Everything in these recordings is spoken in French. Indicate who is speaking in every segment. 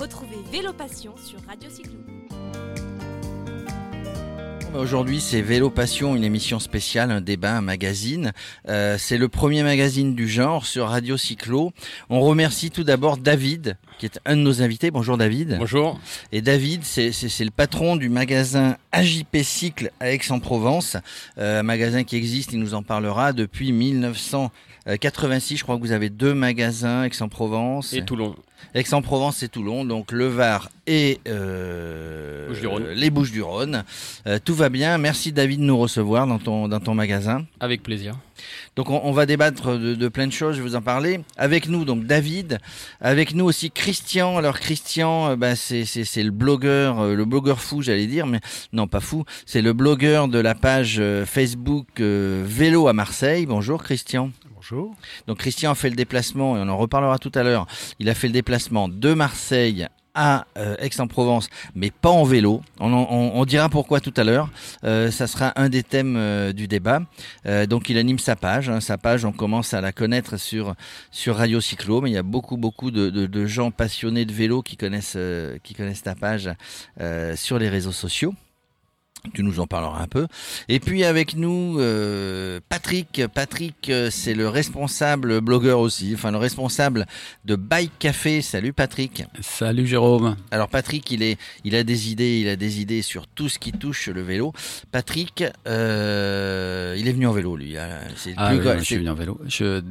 Speaker 1: Retrouvez Vélo Passion sur Radio Cyclo.
Speaker 2: Aujourd'hui, c'est Vélo Passion, une émission spéciale, un débat, un magazine. Euh, c'est le premier magazine du genre sur Radio Cyclo. On remercie tout d'abord David, qui est un de nos invités. Bonjour David.
Speaker 3: Bonjour.
Speaker 2: Et David, c'est le patron du magasin AJP Cycle à Aix-en-Provence, euh, magasin qui existe, il nous en parlera, depuis 1986. Je crois que vous avez deux magasins, Aix-en-Provence.
Speaker 3: Et Toulon.
Speaker 2: Aix-en-Provence et Toulon, donc le Var et euh, les Bouches-du-Rhône. Euh, tout va bien. Merci David de nous recevoir dans ton, dans ton magasin.
Speaker 3: Avec plaisir.
Speaker 2: Donc on, va débattre de, plein de choses, je vais vous en parler. Avec nous, donc David, avec nous aussi Christian. Alors Christian, euh, bah, c'est le blogueur, le blogueur fou, j'allais dire, mais non pas fou, c'est le blogueur de la page Facebook Vélo à Marseille. Bonjour Christian. Donc Christian a fait le déplacement, et on en reparlera tout à l'heure, il a fait le déplacement de Marseille à euh, Aix-en-Provence, mais pas en vélo. On, dira pourquoi tout à l'heure. Euh, ça sera un des thèmes euh, du débat. donc il anime sa page. Hein. sa page, on commence à la connaître sur sur Radio Cyclo, mais il y a beaucoup beaucoup de, de gens passionnés de vélo qui connaissent qui connaissent ta page sur les réseaux sociaux. Tu nous en parleras un peu. Et puis avec nous, euh, Patrick. Patrick, euh, c'est le responsable blogueur aussi, enfin le responsable de Bike Café. Salut Patrick.
Speaker 3: Salut Jérôme.
Speaker 2: Alors Patrick, il est, il a des idées, il a des idées sur tout ce qui touche le vélo. Patrick, euh, il est venu en vélo lui. Hein.
Speaker 3: C'est ah, plus oui, je suis venu en vélo. Je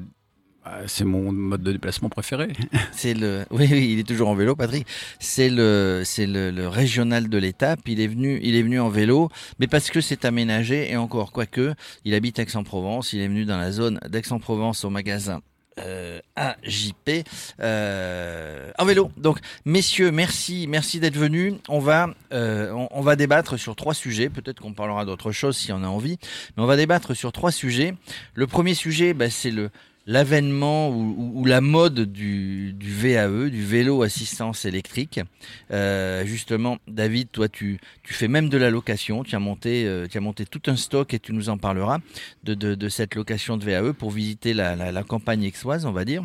Speaker 3: c'est mon mode de déplacement préféré.
Speaker 2: c'est le, oui, oui, il est toujours en vélo, Patrick. C'est le, c'est le, régional de l'étape. Il est venu, il est venu en vélo, mais parce que c'est aménagé et encore, quoique, il habite Aix-en-Provence. Il est venu dans la zone d'Aix-en-Provence au magasin euh, AJP euh, en vélo. Donc, messieurs, merci, merci d'être venus. On va, euh, on, va débattre sur trois sujets. Peut-être qu'on parlera d'autres choses si on a envie, mais on va débattre sur trois sujets. Le premier sujet, bah, c'est le, l'avènement ou, la mode du, VAE, du vélo assistance électrique. Euh, justement, David, toi, tu, fais même de la location. Tu as monté, euh, tu as monté tout un stock et tu nous en parleras de, cette location de VAE pour visiter la, la, la campagne aixoise, on va dire.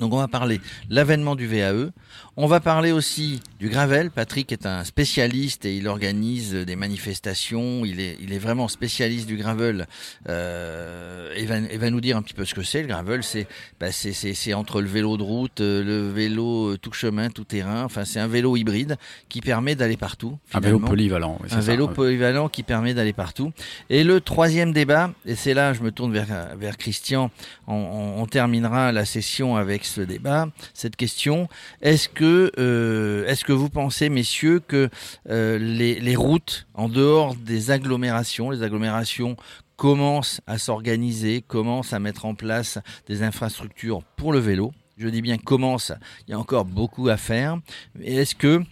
Speaker 2: Donc on va parler l'avènement du VAE, on va parler aussi du gravel. Patrick est un spécialiste et il organise des manifestations. Il est, il est vraiment spécialiste du gravel euh, et, va, va, nous dire un petit peu ce que c'est. Le gravel, c'est bah, c'est entre le vélo de route, euh, le vélo euh, tout chemin, tout terrain. Enfin, c'est un vélo hybride qui permet d'aller partout.
Speaker 3: Un vélo polyvalent.
Speaker 2: un vélo polyvalent qui permet d'aller partout. Et le troisième débat, et c'est là, je me tourne vers, vers Christian, on, on, on terminera la session avec ce débat, cette question. Est-ce que euh, est-ce que vous pensez, messieurs, que euh, les, routes en dehors des agglomérations, les agglomérations commencent à s'organiser, commencent à mettre en place des infrastructures pour le vélo? Je dis bien commence, il y a encore beaucoup à faire. Est-ce que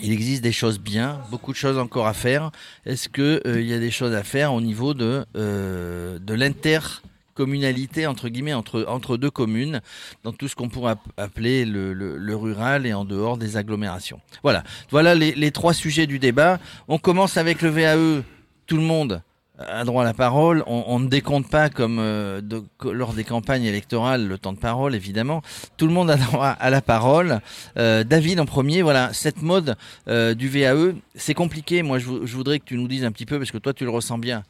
Speaker 2: il existe des choses bien, beaucoup de choses encore à faire? Est-ce que euh, il y a des choses à faire au niveau de de l'inter communalité entre guillemets entre entre deux communes dans tout ce qu'on pourrait appeler le, rural et en dehors des agglomérations. Voilà, voilà les, trois sujets du débat. On commence avec le VAE. Tout le monde a droit à la parole. On, on ne décompte pas comme euh, lors des campagnes électorales le temps de parole, évidemment. Tout le monde a droit à la parole. Euh, David en premier, voilà, cette mode euh, du VAE, c'est compliqué. Moi, je, je, voudrais que tu nous dises un petit peu, parce que toi, tu le ressens bien.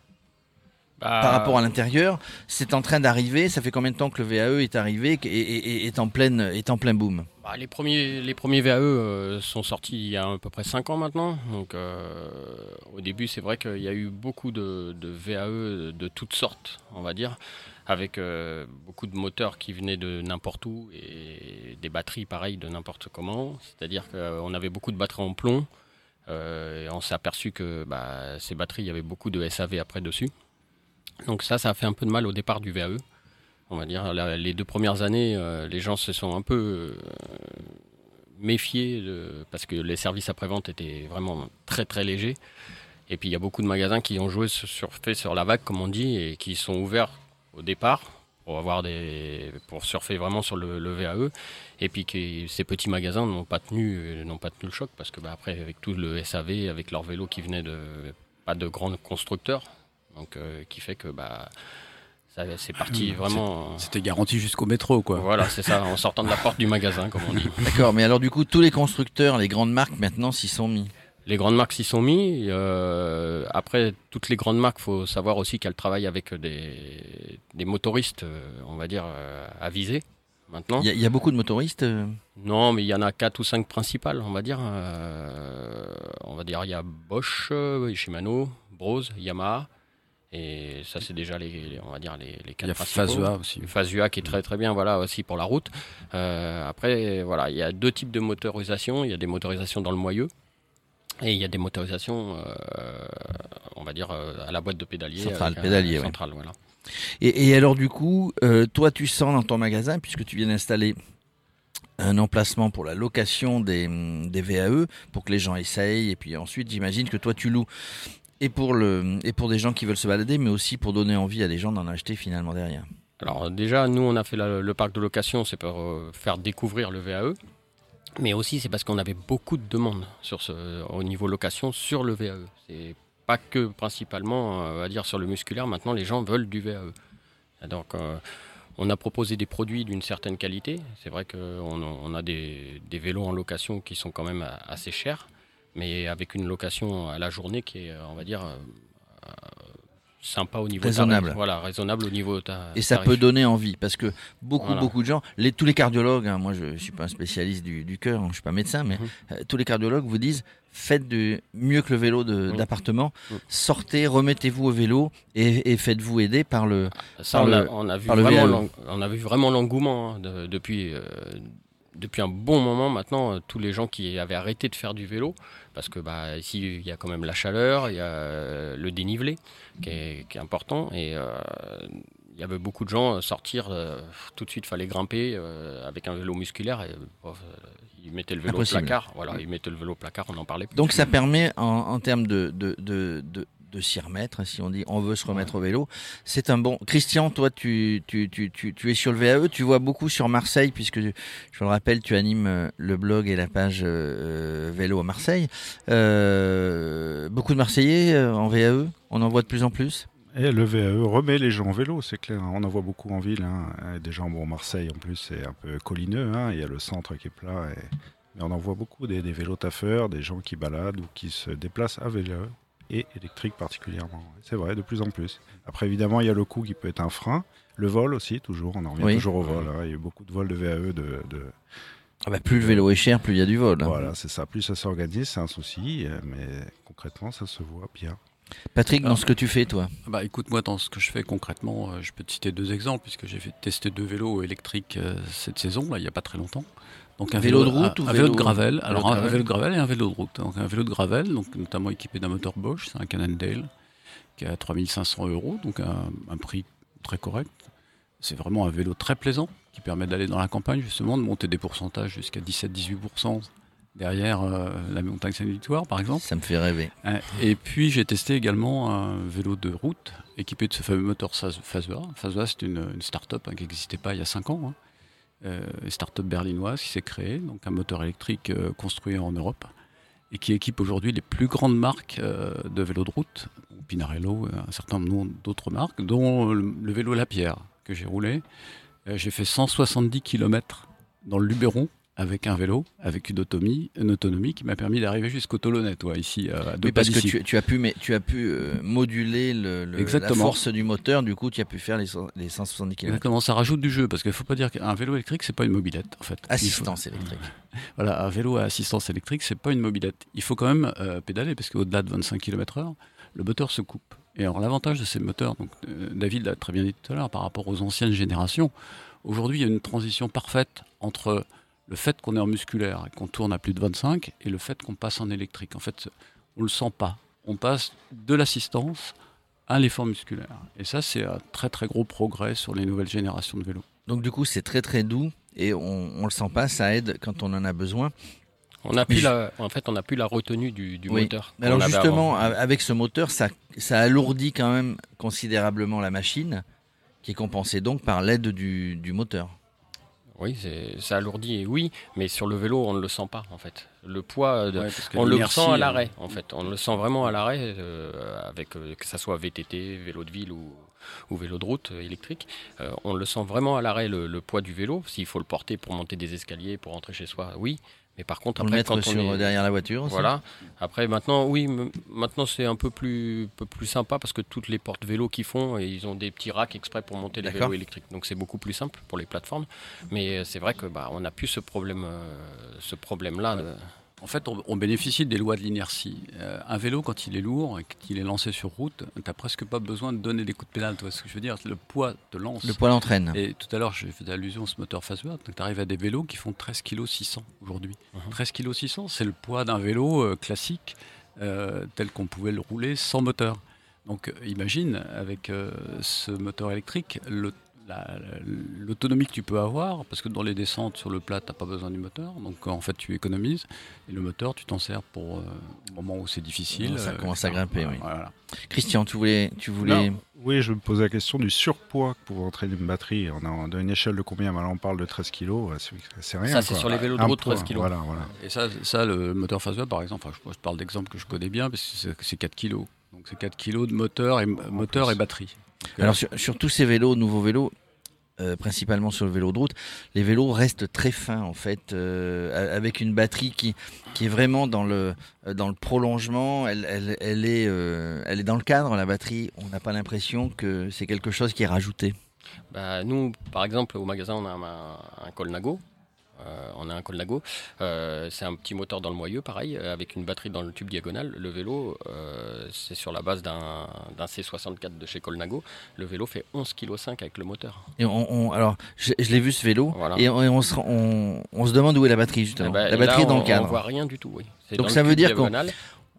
Speaker 2: Bah, par rapport à l'intérieur, c'est en train d'arriver. Ça fait combien de temps que le VAE est arrivé et, est en pleine est en plein boom?
Speaker 3: Bah, Les premiers les premiers VAE euh, sont sortis il y a à peu près 5 ans maintenant. Donc euh, au début, c'est vrai qu'il y a eu beaucoup de, VAE de toutes sortes, on va dire, avec euh, beaucoup de moteurs qui venaient de n'importe où et des batteries pareilles de n'importe comment. C'est-à-dire qu'on avait beaucoup de batteries en plomb. et on s'est aperçu que bah, ces batteries, il y avait beaucoup de SAV après dessus. Donc ça, ça a fait un peu de mal au départ du VAE. On va dire, les deux premières années, euh, les gens se sont un peu euh, méfiés parce que les services après-vente étaient vraiment très très légers. Et puis il y a beaucoup de magasins qui ont joué sur, sur la vague, comme on dit, et qui sont ouverts au départ pour avoir des pour surfer vraiment sur le, VAE et puis que ces petits magasins n'ont pas tenu n'ont pas tenu le choc parce que bah, après avec tout le SAV avec leurs vélos qui venaient de pas de grands constructeurs donc, euh, qui fait que bah, c'est parti vraiment.
Speaker 4: C'était garanti jusqu'au métro, quoi.
Speaker 3: Voilà, c'est ça, en sortant de la porte du magasin, comme on dit.
Speaker 2: D'accord, mais alors du coup, tous les constructeurs, les grandes marques maintenant s'y sont mis?
Speaker 3: Les grandes marques s'y sont mis. Euh, après, toutes les grandes marques, faut savoir aussi qu'elles travaillent avec des, des motoristes, euh, on va dire, euh, avisés maintenant.
Speaker 2: Il y, a beaucoup de motoristes
Speaker 3: Non, mais il y en a quatre ou cinq principales, on va dire. on va dire, il y a Bosch, Shimano, Brose, Yamaha. Et ça, c'est déjà les, on va dire les, les quatre. Il y a
Speaker 4: Fazua aussi.
Speaker 3: Qui est très très bien, voilà aussi pour la route. après, voilà, il y a deux types de motorisation. Il y a des motorisations dans le moyeu et il y a des motorisations, euh, on va dire, euh, à la boîte de pédalier.
Speaker 2: Centrale, pédalier, voilà. Et, alors du coup, euh, toi tu sens dans ton magasin, puisque tu viens d'installer un emplacement pour la location des, des, VAE, pour que les gens essayent, et puis ensuite j'imagine que toi tu loues et pour, le, et pour des gens qui veulent se balader, mais aussi pour donner envie à des gens d'en acheter finalement derrière.
Speaker 3: Alors déjà, nous on a fait le parc de location, c'est pour faire découvrir le VAE. Mais aussi, c'est parce qu'on avait beaucoup de demandes sur ce, au niveau location sur le VAE. C'est pas que principalement, euh, va dire, sur le musculaire. Maintenant, les gens veulent du VAE. Donc, euh, on a proposé des produits d'une certaine qualité. C'est vrai qu'on on a des, des, vélos en location qui sont quand même assez chers, mais avec une location à la journée qui est, on va dire, euh, sympa au niveau
Speaker 2: raisonnable.
Speaker 3: voilà, raisonnable au niveau
Speaker 2: Et ça peut donner envie parce que beaucoup beaucoup de gens, les, tous les cardiologues, hein, moi je, ne suis pas un spécialiste du, du cœur, je hein, je suis pas médecin, mais mhm. euh, tous les cardiologues vous disent faites de mieux que le vélo mhm. d'appartement, mhm. sortez, remettez-vous au vélo et, faites-vous aider par le.
Speaker 3: Ça on, a, on, a, vu vraiment on a vu vraiment l'engouement hein, depuis. Euh, depuis un bon moment maintenant, euh, tous les gens qui avaient arrêté de faire du vélo, parce que bah, ici il y a quand même la chaleur, il y a euh, le dénivelé qui est, important, et euh, il y avait beaucoup de gens sortir, tout de suite fallait grimper avec un vélo musculaire, et, ils mettaient le vélo au placard, voilà, ils mettaient le vélo placard, on en parlait. Plus.
Speaker 2: Donc ça permet en, termes de, de, de de s'y remettre, si on dit on veut se remettre au vélo. C'est un bon. Christian, toi, tu, tu, tu, tu, es sur le VAE, tu vois beaucoup sur Marseille, puisque je le rappelle, tu animes euh, le blog et la page euh, vélo à Marseille. Euh, beaucoup de Marseillais en VAE, on en voit de plus en plus?
Speaker 5: Et le VAE remet les gens en vélo, c'est clair. On en voit beaucoup en ville. Hein. Des gens, bon, Marseille en plus, c'est un peu collineux. Hein. Il y a le centre qui est plat. Et... Mais on en voit beaucoup, des, des vélos taffeurs, des gens qui baladent ou qui se déplacent à vélo et électrique particulièrement. C'est vrai, de plus en plus. Après, évidemment, il y a le coût qui peut être un frein. Le vol aussi, toujours, on en revient toujours au vol. Hein. Il y a eu beaucoup de vols de VAE. De,
Speaker 2: Ah bah plus le vélo est cher, plus il y a du vol.
Speaker 5: Hein. Voilà, c'est ça. Plus ça s'organise, c'est un souci, euh, mais concrètement, ça se voit bien.
Speaker 2: Patrick, dans ce que tu fais, toi?
Speaker 4: Bah, Écoute, moi, dans ce que je fais concrètement, euh, je peux te citer deux exemples, puisque j'ai fait tester deux vélos électriques euh, cette saison, là, il n'y a pas très longtemps.
Speaker 2: Donc un vélo, de route ou
Speaker 4: un vélo, de gravel. Alors un vélo de gravel et un vélo de route. Donc un vélo de gravel, donc notamment équipé d'un moteur Bosch, c'est un Cannondale qui est à 3500 euros, donc un, prix très correct. C'est vraiment un vélo très plaisant qui permet d'aller dans la campagne justement, de monter des pourcentages jusqu'à 17-18% derrière euh, la montagne Saint-Victoire par exemple.
Speaker 2: Ça me fait rêver.
Speaker 4: Euh, et puis j'ai testé également un vélo de route équipé de ce fameux moteur Fazua. Fazua c'est une, start-up hein, qui n'existait pas il y a 5 ans. Hein start-up berlinoise qui s'est créée, donc un moteur électrique euh, construit en Europe et qui équipe aujourd'hui les plus grandes marques euh, de vélos de route, Pinarello, un certain nombre d'autres marques, dont le, vélo La Pierre que j'ai roulé. j'ai fait 170 km dans le Luberon avec un vélo, avec une autonomie, une autonomie qui m'a permis d'arriver jusqu'au Tolonnet, toi, ici.
Speaker 2: À oui, parce que tu, as pu, mais, tu as pu euh, moduler le, la force du moteur, du coup, tu as pu faire les, les 170 km.
Speaker 4: Exactement, ça rajoute du jeu, parce qu'il ne faut pas dire qu'un vélo électrique, c'est pas une mobilette, en fait.
Speaker 2: Assistance électrique.
Speaker 4: Voilà, un vélo à assistance électrique, c'est pas une mobilette. Il faut quand même euh, pédaler, parce qu'au-delà de 25 km/h, le moteur se coupe. Et alors, l'avantage de ces moteurs, donc, euh, David l'a très bien dit tout à l'heure, par rapport aux anciennes générations, aujourd'hui, il y a une transition parfaite entre le fait qu'on est en musculaire et qu'on tourne à plus de 25 et le fait qu'on passe en électrique. En fait, on ne le sent pas. On passe de l'assistance à l'effort musculaire. Et ça, c'est un très très gros progrès sur les nouvelles générations de vélos.
Speaker 2: Donc du coup, c'est très très doux et on ne le sent pas, ça aide quand on en a besoin.
Speaker 3: On a plus la, en fait, on n'a plus la retenue du, du moteur.
Speaker 2: Alors justement, avec ce moteur, ça, ça alourdit quand même considérablement la machine, qui est compensée donc par l'aide du, du moteur.
Speaker 3: Oui, ça alourdit, oui, mais sur le vélo, on ne le sent pas en fait. Le poids, on le sent à l'arrêt en fait. On le sent vraiment à l'arrêt, euh, avec euh, que ça soit VTT, vélo de ville ou, ou vélo de route euh, électrique, euh, on le sent vraiment à l'arrêt le, le poids du vélo. S'il faut le porter pour monter des escaliers, pour rentrer chez soi, oui. Mais par contre, après, quand
Speaker 2: sur,
Speaker 3: on est...
Speaker 2: derrière la voiture aussi
Speaker 3: Voilà. Après, maintenant, oui, maintenant c'est un peu plus, peu plus sympa parce que toutes les portes vélos qu'ils font, et ils ont des petits racks exprès pour monter les vélos électriques. Donc c'est beaucoup plus simple pour les plateformes. Mais euh, c'est vrai que bah, on n'a plus ce problème, euh, ce problème-là. de-
Speaker 4: En fait, on, on bénéficie des lois de l'inertie. Euh, un vélo, quand il est lourd et qu'il est lancé sur route, t'as presque pas besoin de donner des coups de pédale. Tu vois ce que je veux dire? Le poids te lance.
Speaker 2: Le poids l'entraîne.
Speaker 4: Et tout à l'heure, j'ai fait allusion à ce moteur Fastword. Donc, tu arrives à des vélos qui font 13 kg 600 aujourd'hui.
Speaker 3: Mhm.
Speaker 4: 13 kg 600, c'est le poids d'un vélo euh, classique euh, tel qu'on pouvait le rouler sans moteur. Donc, imagine, avec euh, ce moteur électrique, le- la- l'autonomie que tu peux avoir, parce que dans les descentes sur le plat, tu n'as pas besoin du moteur. Donc, en fait, tu économises. Et le moteur, tu t'en sers pour euh, au moment où c'est difficile.
Speaker 2: Ça
Speaker 4: euh,
Speaker 2: commence à grimper, oui.
Speaker 4: Voilà.
Speaker 2: Christian, tu voulais, tu voulais.
Speaker 5: Non. Oui, je me posais la question du surpoids que pouvait entraîner une batterie. On a dans une échelle de combien? Maintenant, on parle de 13 kg, c'est c'est rien.
Speaker 3: Ça, c'est sur les vélos de route,
Speaker 5: poids,
Speaker 3: 13 kg.
Speaker 5: Voilà, voilà.
Speaker 4: Et ça, ça le moteur Fastweb, par exemple, enfin, je, je parle d'exemple que je connais bien, parce que c'est- c'est 4 kg. Donc c'est 4 kg de moteur et, moteur
Speaker 5: plus.
Speaker 4: et batterie.
Speaker 2: Alors sur, sur tous ces vélos, nouveaux vélos, euh, principalement sur le vélo de route, les vélos restent très fins en fait, euh, avec une batterie qui, qui est vraiment dans le, euh, dans le prolongement. Elle, elle, elle est, elle est dans le cadre, la batterie. On n'a pas l'impression que c'est quelque chose qui est rajouté.
Speaker 3: Bah, nous, par exemple, au magasin, on a un Colnago. Euh, on a un Colnago. Euh, c'est un petit moteur dans le moyeu, pareil, euh, avec une batterie dans le tube diagonal. Le vélo, c'est sur la base d'un d'un C64 de chez Colnago. Le vélo fait 11,5 kg avec le moteur.
Speaker 2: Et on, on- alors, je, je l'ai vu ce vélo,
Speaker 3: Voilà.
Speaker 2: et, on, et on se, on, demande où est la batterie justement.
Speaker 3: Eh ben,
Speaker 2: la batterie
Speaker 3: là,
Speaker 2: est dans le cadre.
Speaker 3: On voit rien du tout, oui.
Speaker 2: Donc ça veut dire qu'on-.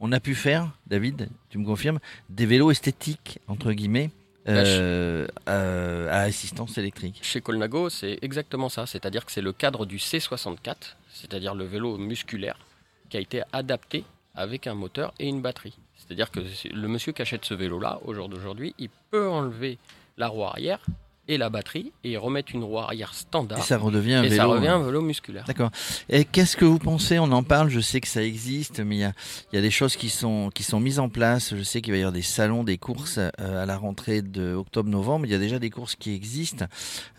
Speaker 2: On a pu faire, David, tu me confirmes, des vélos esthétiques entre guillemets. Euh, euh, à assistance électrique.
Speaker 3: Chez Colnago, c'est exactement ça. C'est-à-dire que c'est le cadre du C64, c'est-à-dire le vélo musculaire, qui a été adapté avec un moteur et une batterie. C'est-à-dire que le monsieur qui achète ce vélo-là, au jour d'aujourd'hui, il peut enlever la roue arrière et la batterie et remettre une roue arrière
Speaker 2: Et
Speaker 3: standard.
Speaker 2: ça redevient un
Speaker 3: Et
Speaker 2: vélo.
Speaker 3: ça revient
Speaker 2: hein.
Speaker 3: un vélo musculaire.
Speaker 2: D'accord. Et qu'est-ce que vous pensez? On en parle, je sais que ça existe, mais il y a, il y a des choses qui sont, qui sont mises en place. Je sais qu'il va y avoir des salons, des courses euh, à la rentrée de octobre-novembre. Il y a déjà des courses qui existent.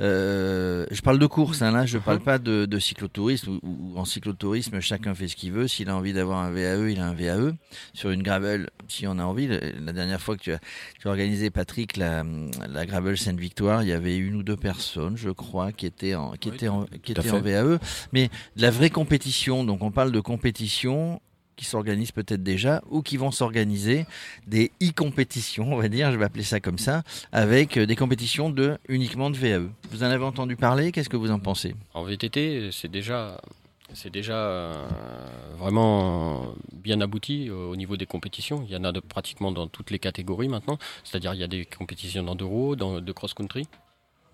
Speaker 2: Euh, je parle de courses, hein, là, je ne parle pas de, de cyclotourisme. Ou, ou en cyclotourisme, chacun fait ce qu'il veut. S'il a envie d'avoir un VAE, il a un VAE. Sur une gravel, si on a envie. La dernière fois que tu as, tu as organisé, Patrick, la, la gravel Sainte-Victoire, il y avait une ou deux personnes, je crois, qui étaient en, qui
Speaker 4: Oui,
Speaker 2: étaient en, qui étaient en. VAE. Mais de la vraie compétition, donc on parle de compétition qui s'organisent peut-être déjà ou qui vont s'organiser des e-compétitions, on va dire, je vais appeler ça comme ça, avec euh, des compétitions de uniquement de VAE. Vous en avez entendu parler? Qu'est-ce que vous en pensez?
Speaker 3: En VTT, c'est déjà, c'est déjà euh, vraiment bien abouti euh, au niveau des compétitions. Il y en a de, pratiquement dans toutes les catégories maintenant. C'est-à-dire il y a des compétitions d'enduro, dans- de cross-country.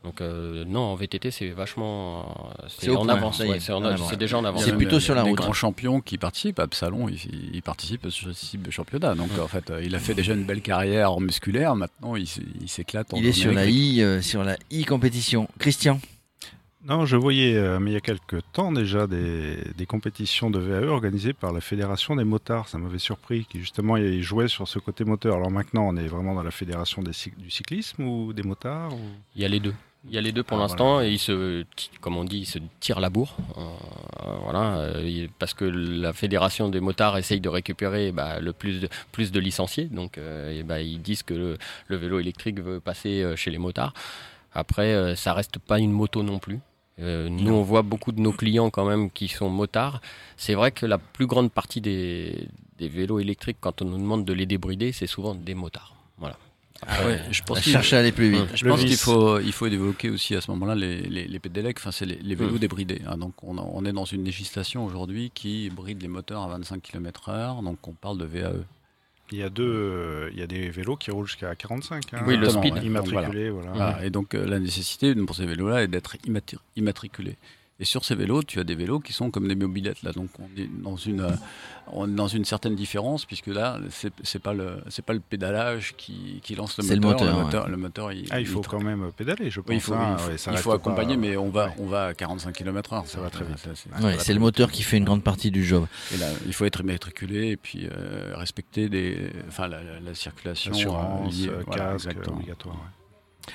Speaker 3: Donc euh, non, en VTT, c'est vachement, euh,
Speaker 2: C'est
Speaker 3: en
Speaker 2: point,
Speaker 3: avance. ouais, c'est déjà en avance.
Speaker 2: C'est plutôt
Speaker 4: les-
Speaker 2: sur la
Speaker 4: les
Speaker 2: route.
Speaker 4: grands champions qui participent, Absalon, il, il participe à ce type de championnat. Donc en fait, euh, il a fait déjà une belle carrière en musculaire. Maintenant, il, s'éclate. en
Speaker 2: Il est sur la i, euh, sur la e-compétition. Christian?
Speaker 5: Non, je voyais, euh, mais il y a quelques temps déjà, des, des compétitions de VAE organisées par la Fédération des motards. Ça m'avait surpris, qui justement ils jouaient sur ce côté moteur. Alors maintenant, on est vraiment dans la Fédération des cyc- du cyclisme ou des motards ou-
Speaker 3: Il y a les deux. Il y a les deux pour
Speaker 5: Ah,
Speaker 3: l'instant et ils se, comme on dit, ils se tirent la bourre. Euh, euh, voilà, euh, parce que la fédération des motards essaye de récupérer bah, le plus de, plus de licenciés. Donc, euh, et bah, ils disent que le, le vélo électrique veut passer chez les motards. Après, ça reste pas une moto non plus. Euh, nous, on voit beaucoup de nos clients quand même qui sont motards. C'est vrai que la plus grande partie des, des vélos électriques, quand on nous demande de les débrider, c'est souvent des motards.
Speaker 4: Ah ouais, je pense qu'il-
Speaker 2: cherche à aller plus vite.
Speaker 4: Je
Speaker 5: Le
Speaker 4: pense qu'il
Speaker 5: vice.
Speaker 4: faut, il faut évoquer aussi à ce moment-là les, les, les pédélec, enfin c'est les, les vélos
Speaker 3: Mm.
Speaker 4: débridés. hein. donc on, a- on est dans une législation aujourd'hui qui bride les moteurs à 25 km/h, donc on parle de. VAE.
Speaker 5: Il y a deux, euh, il y a des vélos qui roulent jusqu'à 45. hein,
Speaker 3: Oui, le speed.
Speaker 4: ouais.
Speaker 5: Immatriculés, voilà.
Speaker 4: Voilà. Et donc euh, la nécessité pour ces vélos-là est d'être immatriculés. Et sur ces vélos, tu as des vélos qui sont comme des mobilettes là, donc on est dans une, euh, on est dans une certaine différence puisque là c'est c'est pas le pas le pédalage qui, qui lance le
Speaker 2: C'est le
Speaker 4: moteur.
Speaker 2: moteur,
Speaker 4: le moteur, le moteur, il,
Speaker 5: Ah, il faut
Speaker 4: il-
Speaker 5: quand même pédaler, je pense.
Speaker 4: Oui, il faut,
Speaker 5: hein,
Speaker 4: il faut-
Speaker 5: ouais, ça
Speaker 4: il
Speaker 5: reste
Speaker 4: faut accompagner,
Speaker 5: pas-
Speaker 4: mais on va,
Speaker 5: Ouais.
Speaker 4: on va à 45 km/h.
Speaker 5: Ça va très vite.
Speaker 2: Ouais, c'est le moteur qui fait une grande partie du job.
Speaker 4: Et là, il faut être immatriculé et puis euh, respecter des, enfin, la, la- la circulation.
Speaker 5: Assurance,
Speaker 4: euh, liée,
Speaker 5: euh,
Speaker 4: voilà,
Speaker 5: casque, obligatoire.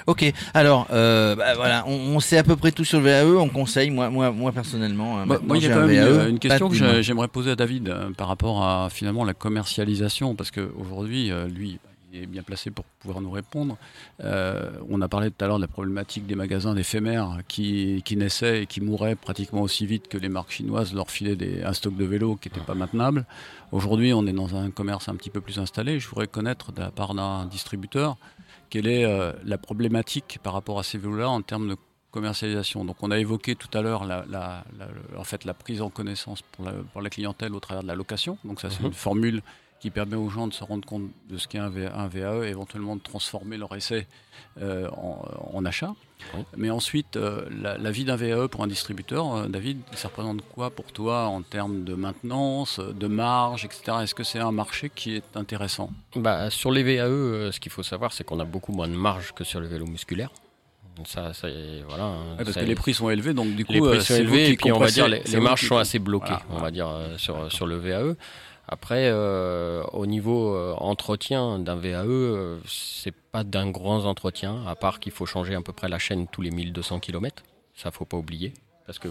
Speaker 2: Ok, alors euh, bah, voilà, on, on, sait à peu près tout sur le VAE. On conseille, moi, moi, moi personnellement.
Speaker 4: Bah, moi, il y a quand même VAE, une, question que j'aimerais poser à David euh, par rapport à finalement la commercialisation, parce qu'aujourd'hui, euh, lui, est bien placé pour pouvoir nous répondre. Euh, on a parlé tout à l'heure de la problématique des magasins éphémères qui, qui, naissaient et qui mouraient pratiquement aussi vite que les marques chinoises leur filaient des, un stock de vélos qui n'était pas maintenable. Aujourd'hui, on est dans un commerce un petit peu plus installé. Je voudrais connaître de la part d'un distributeur quelle est euh, la problématique par rapport à ces vélos-là en termes de commercialisation? Donc on a évoqué tout à l'heure la, la, la, en fait, la prise en connaissance pour la, pour la clientèle au travers de la location. Donc ça c'est mmh. une formule qui permet aux gens de se rendre compte de ce qu'est un, VAE éventuellement de transformer leur essai euh, en, en, achat. Oui. Mais ensuite, euh, la, la, vie d'un VAE pour un distributeur, euh, David, ça représente quoi pour toi en termes de maintenance, de marge, etc. Est-ce que c'est un marché qui est intéressant?
Speaker 3: Bah, Sur les VAE, euh, ce qu'il faut savoir, c'est qu'on a beaucoup moins de marge que sur le vélo musculaire. Ça, ça, voilà, hein,
Speaker 4: ouais, parce que les prix sont élevés, donc du coup,
Speaker 3: les prix sont élevés et puis on va dire les, les marges sont assez bloquées, voilà, on va dire sur, sur le VAE. Après, euh, au niveau euh, entretien d'un VAE, euh, c'est pas d'un grand entretien, à part qu'il faut changer à peu près la chaîne tous les 1200 km. Ça, faut pas oublier, parce que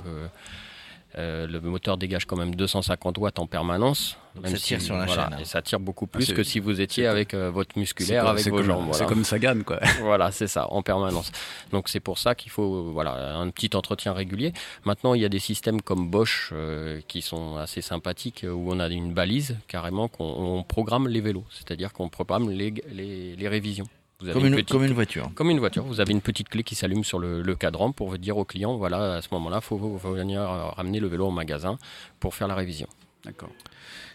Speaker 3: euh, le moteur dégage quand même 250 watts en permanence.
Speaker 2: Donc même ça tire si, sur la
Speaker 3: voilà,
Speaker 2: chaîne.
Speaker 3: Et ça tire beaucoup plus ah, que si vous étiez avec euh, votre musculaire, avec vos
Speaker 4: comme,
Speaker 3: jambes.
Speaker 4: C'est comme Sagan, quoi.
Speaker 3: voilà, c'est ça, en permanence. Donc c'est pour ça qu'il faut voilà, un petit entretien régulier. Maintenant, il y a des systèmes comme Bosch euh, qui sont assez sympathiques, où on a une balise carrément qu'on programme les vélos. C'est-à-dire qu'on programme les, les, les révisions.
Speaker 2: Comme une, une, comme, une, voiture.
Speaker 3: Comme une voiture. Vous avez une petite clé qui s'allume sur le, le, cadran pour dire au client voilà, à ce moment-là, il faut, faut, venir ramener le vélo au magasin pour faire la révision.
Speaker 4: D'accord.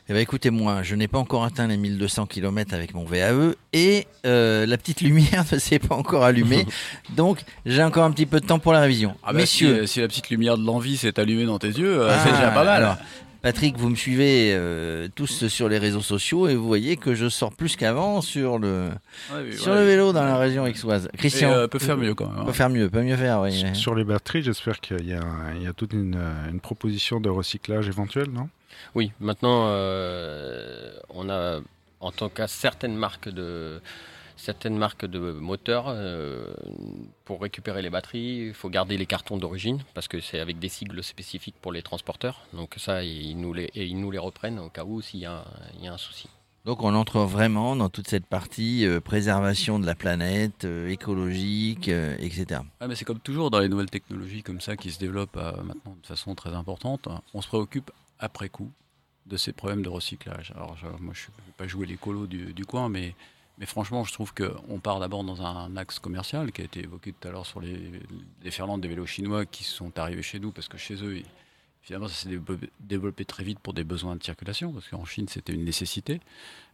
Speaker 2: Eh bien, écoutez, moi, je n'ai pas encore atteint les 1200 km avec mon VAE et euh, la petite lumière ne s'est pas encore allumée. donc, j'ai encore un petit peu de temps pour la révision.
Speaker 4: Ah bah Messieurs. Si, si, la petite lumière de l'envie s'est allumée dans tes yeux, ah, c'est déjà pas mal.
Speaker 2: Alors, Patrick, vous me suivez euh, tous sur les réseaux sociaux et vous voyez que je sors plus qu'avant sur le ouais, sur ouais, le vélo dans la région aixoise. Christian
Speaker 4: euh, peut faire mieux quand même.
Speaker 2: Peut faire mieux, peut mieux faire. Oui.
Speaker 5: Sur, sur les batteries, j'espère qu'il y, y, a toute une, une, proposition de recyclage éventuelle, non?
Speaker 3: Oui, maintenant euh, on a en tant cas certaines marques de certaines marques de moteurs, euh, pour récupérer les batteries, il faut garder les cartons d'origine parce que c'est avec des sigles spécifiques pour les transporteurs. Donc ça, ils nous les, et ils nous les reprennent au cas où s'il y, y, a un souci.
Speaker 2: Donc on entre vraiment dans toute cette partie euh, préservation de la planète, euh, écologique, euh, etc.
Speaker 4: Ah, mais c'est comme toujours dans les nouvelles technologies comme ça qui se développent maintenant de façon très importante. On se préoccupe après coup de ces problèmes de recyclage. Alors je, moi je ne vais pas jouer l'écolo du, du coin, mais mais franchement, je trouve qu'on part d'abord dans un axe commercial qui a été évoqué tout à l'heure sur les, les ferlandes des vélos chinois qui sont arrivés chez nous parce que chez eux, finalement, ça s'est développé très vite pour des besoins de circulation parce qu'en Chine, c'était une nécessité.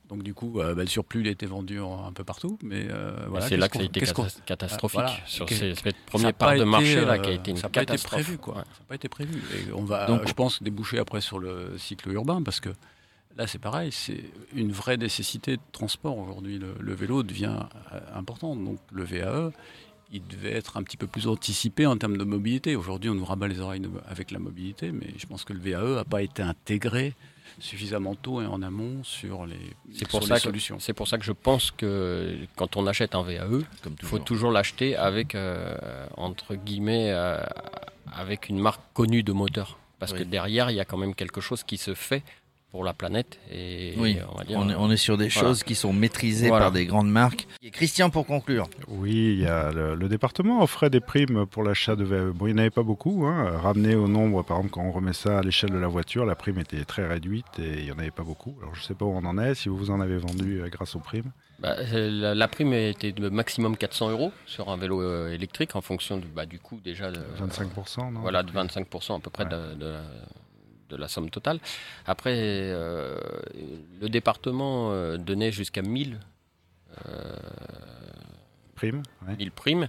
Speaker 4: Donc du coup, euh, bah, le surplus il a été vendu un peu partout, mais euh, voilà.
Speaker 3: C'est là que ça a été catastrophique ah, voilà. sur ces, ces premiers parts de marché
Speaker 4: euh,
Speaker 3: là qui a été une
Speaker 4: ça
Speaker 3: catastrophe.
Speaker 4: Pas été prévu, quoi. Ouais. Ça n'a pas été prévu. Et on va, Donc, je pense, déboucher après sur le cycle urbain parce que Là, c'est pareil, c'est une vraie nécessité de transport aujourd'hui. Le, le, vélo devient important. Donc, le VAE, il devait être un petit peu plus anticipé en termes de mobilité. Aujourd'hui, on nous rabat les oreilles avec la mobilité, mais je pense que le VAE n'a pas été intégré suffisamment tôt et en amont sur les,
Speaker 3: c'est pour ça
Speaker 4: les solutions.
Speaker 3: C'est pour ça que je pense que quand on achète un VAE, il faut toujours l'acheter avec, euh, entre guillemets, euh, avec une marque connue de moteur. Parce oui. que derrière, il y a quand même quelque chose qui se fait pour la planète. Et
Speaker 2: oui, on, va dire, on, est, on est, sur des voilà. choses qui sont maîtrisées voilà. par des grandes marques. Et Christian, pour conclure.
Speaker 5: Oui, il y a le, le département offrait des primes pour l'achat de VAE. Bon, il n'y en avait pas beaucoup. Hein. Ramené au nombre, par exemple, quand on remet ça à l'échelle de la voiture, la prime était très réduite et il n'y en avait pas beaucoup. Alors je ne sais pas où on en est, si vous vous en avez vendu euh, grâce aux primes.
Speaker 3: Bah, la, la, prime était de maximum 400 euros sur un vélo euh, électrique en fonction de, bah, du coup déjà de,
Speaker 5: 25%, non?
Speaker 3: Voilà, de 25% à peu près ouais. de, de de la somme totale. Après, euh, le département euh, donnait jusqu'à 1000 euh,
Speaker 5: primes.
Speaker 3: Ouais. 1000 primes.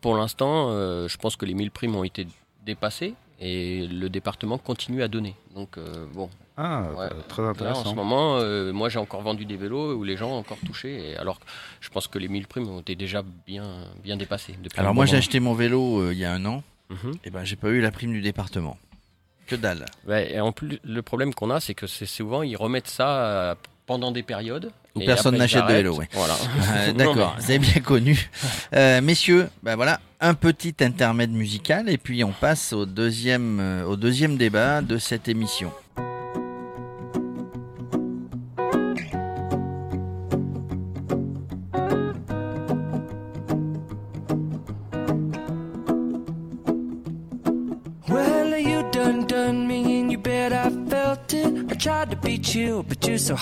Speaker 3: Pour l'instant, euh, je pense que les 1000 primes ont été dépassées et le département continue à donner. Donc, euh, bon.
Speaker 5: Ah, ouais. très intéressant.
Speaker 3: Là, en ce moment, euh, moi j'ai encore vendu des vélos où les gens ont encore touché. Et alors, je pense que les 1000 primes ont été déjà bien, bien dépassées.
Speaker 2: alors, moi j'ai acheté mon vélo il y a un an. Mm -hmm. Et ben, j'ai pas eu la prime du département. Que dalle.
Speaker 3: Ouais, et en plus, le problème qu'on a, c'est que c'est souvent, ils remettent ça pendant des périodes.
Speaker 2: Où
Speaker 3: et
Speaker 2: personne n'achète de vélo, ouais.
Speaker 3: Voilà.
Speaker 2: Euh, D'accord, c'est bien connu. Euh, messieurs, bah voilà, un petit intermède musical et puis on passe au deuxième, euh, au deuxième débat de cette émission.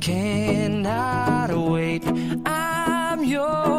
Speaker 6: cannot wait. I'm yours.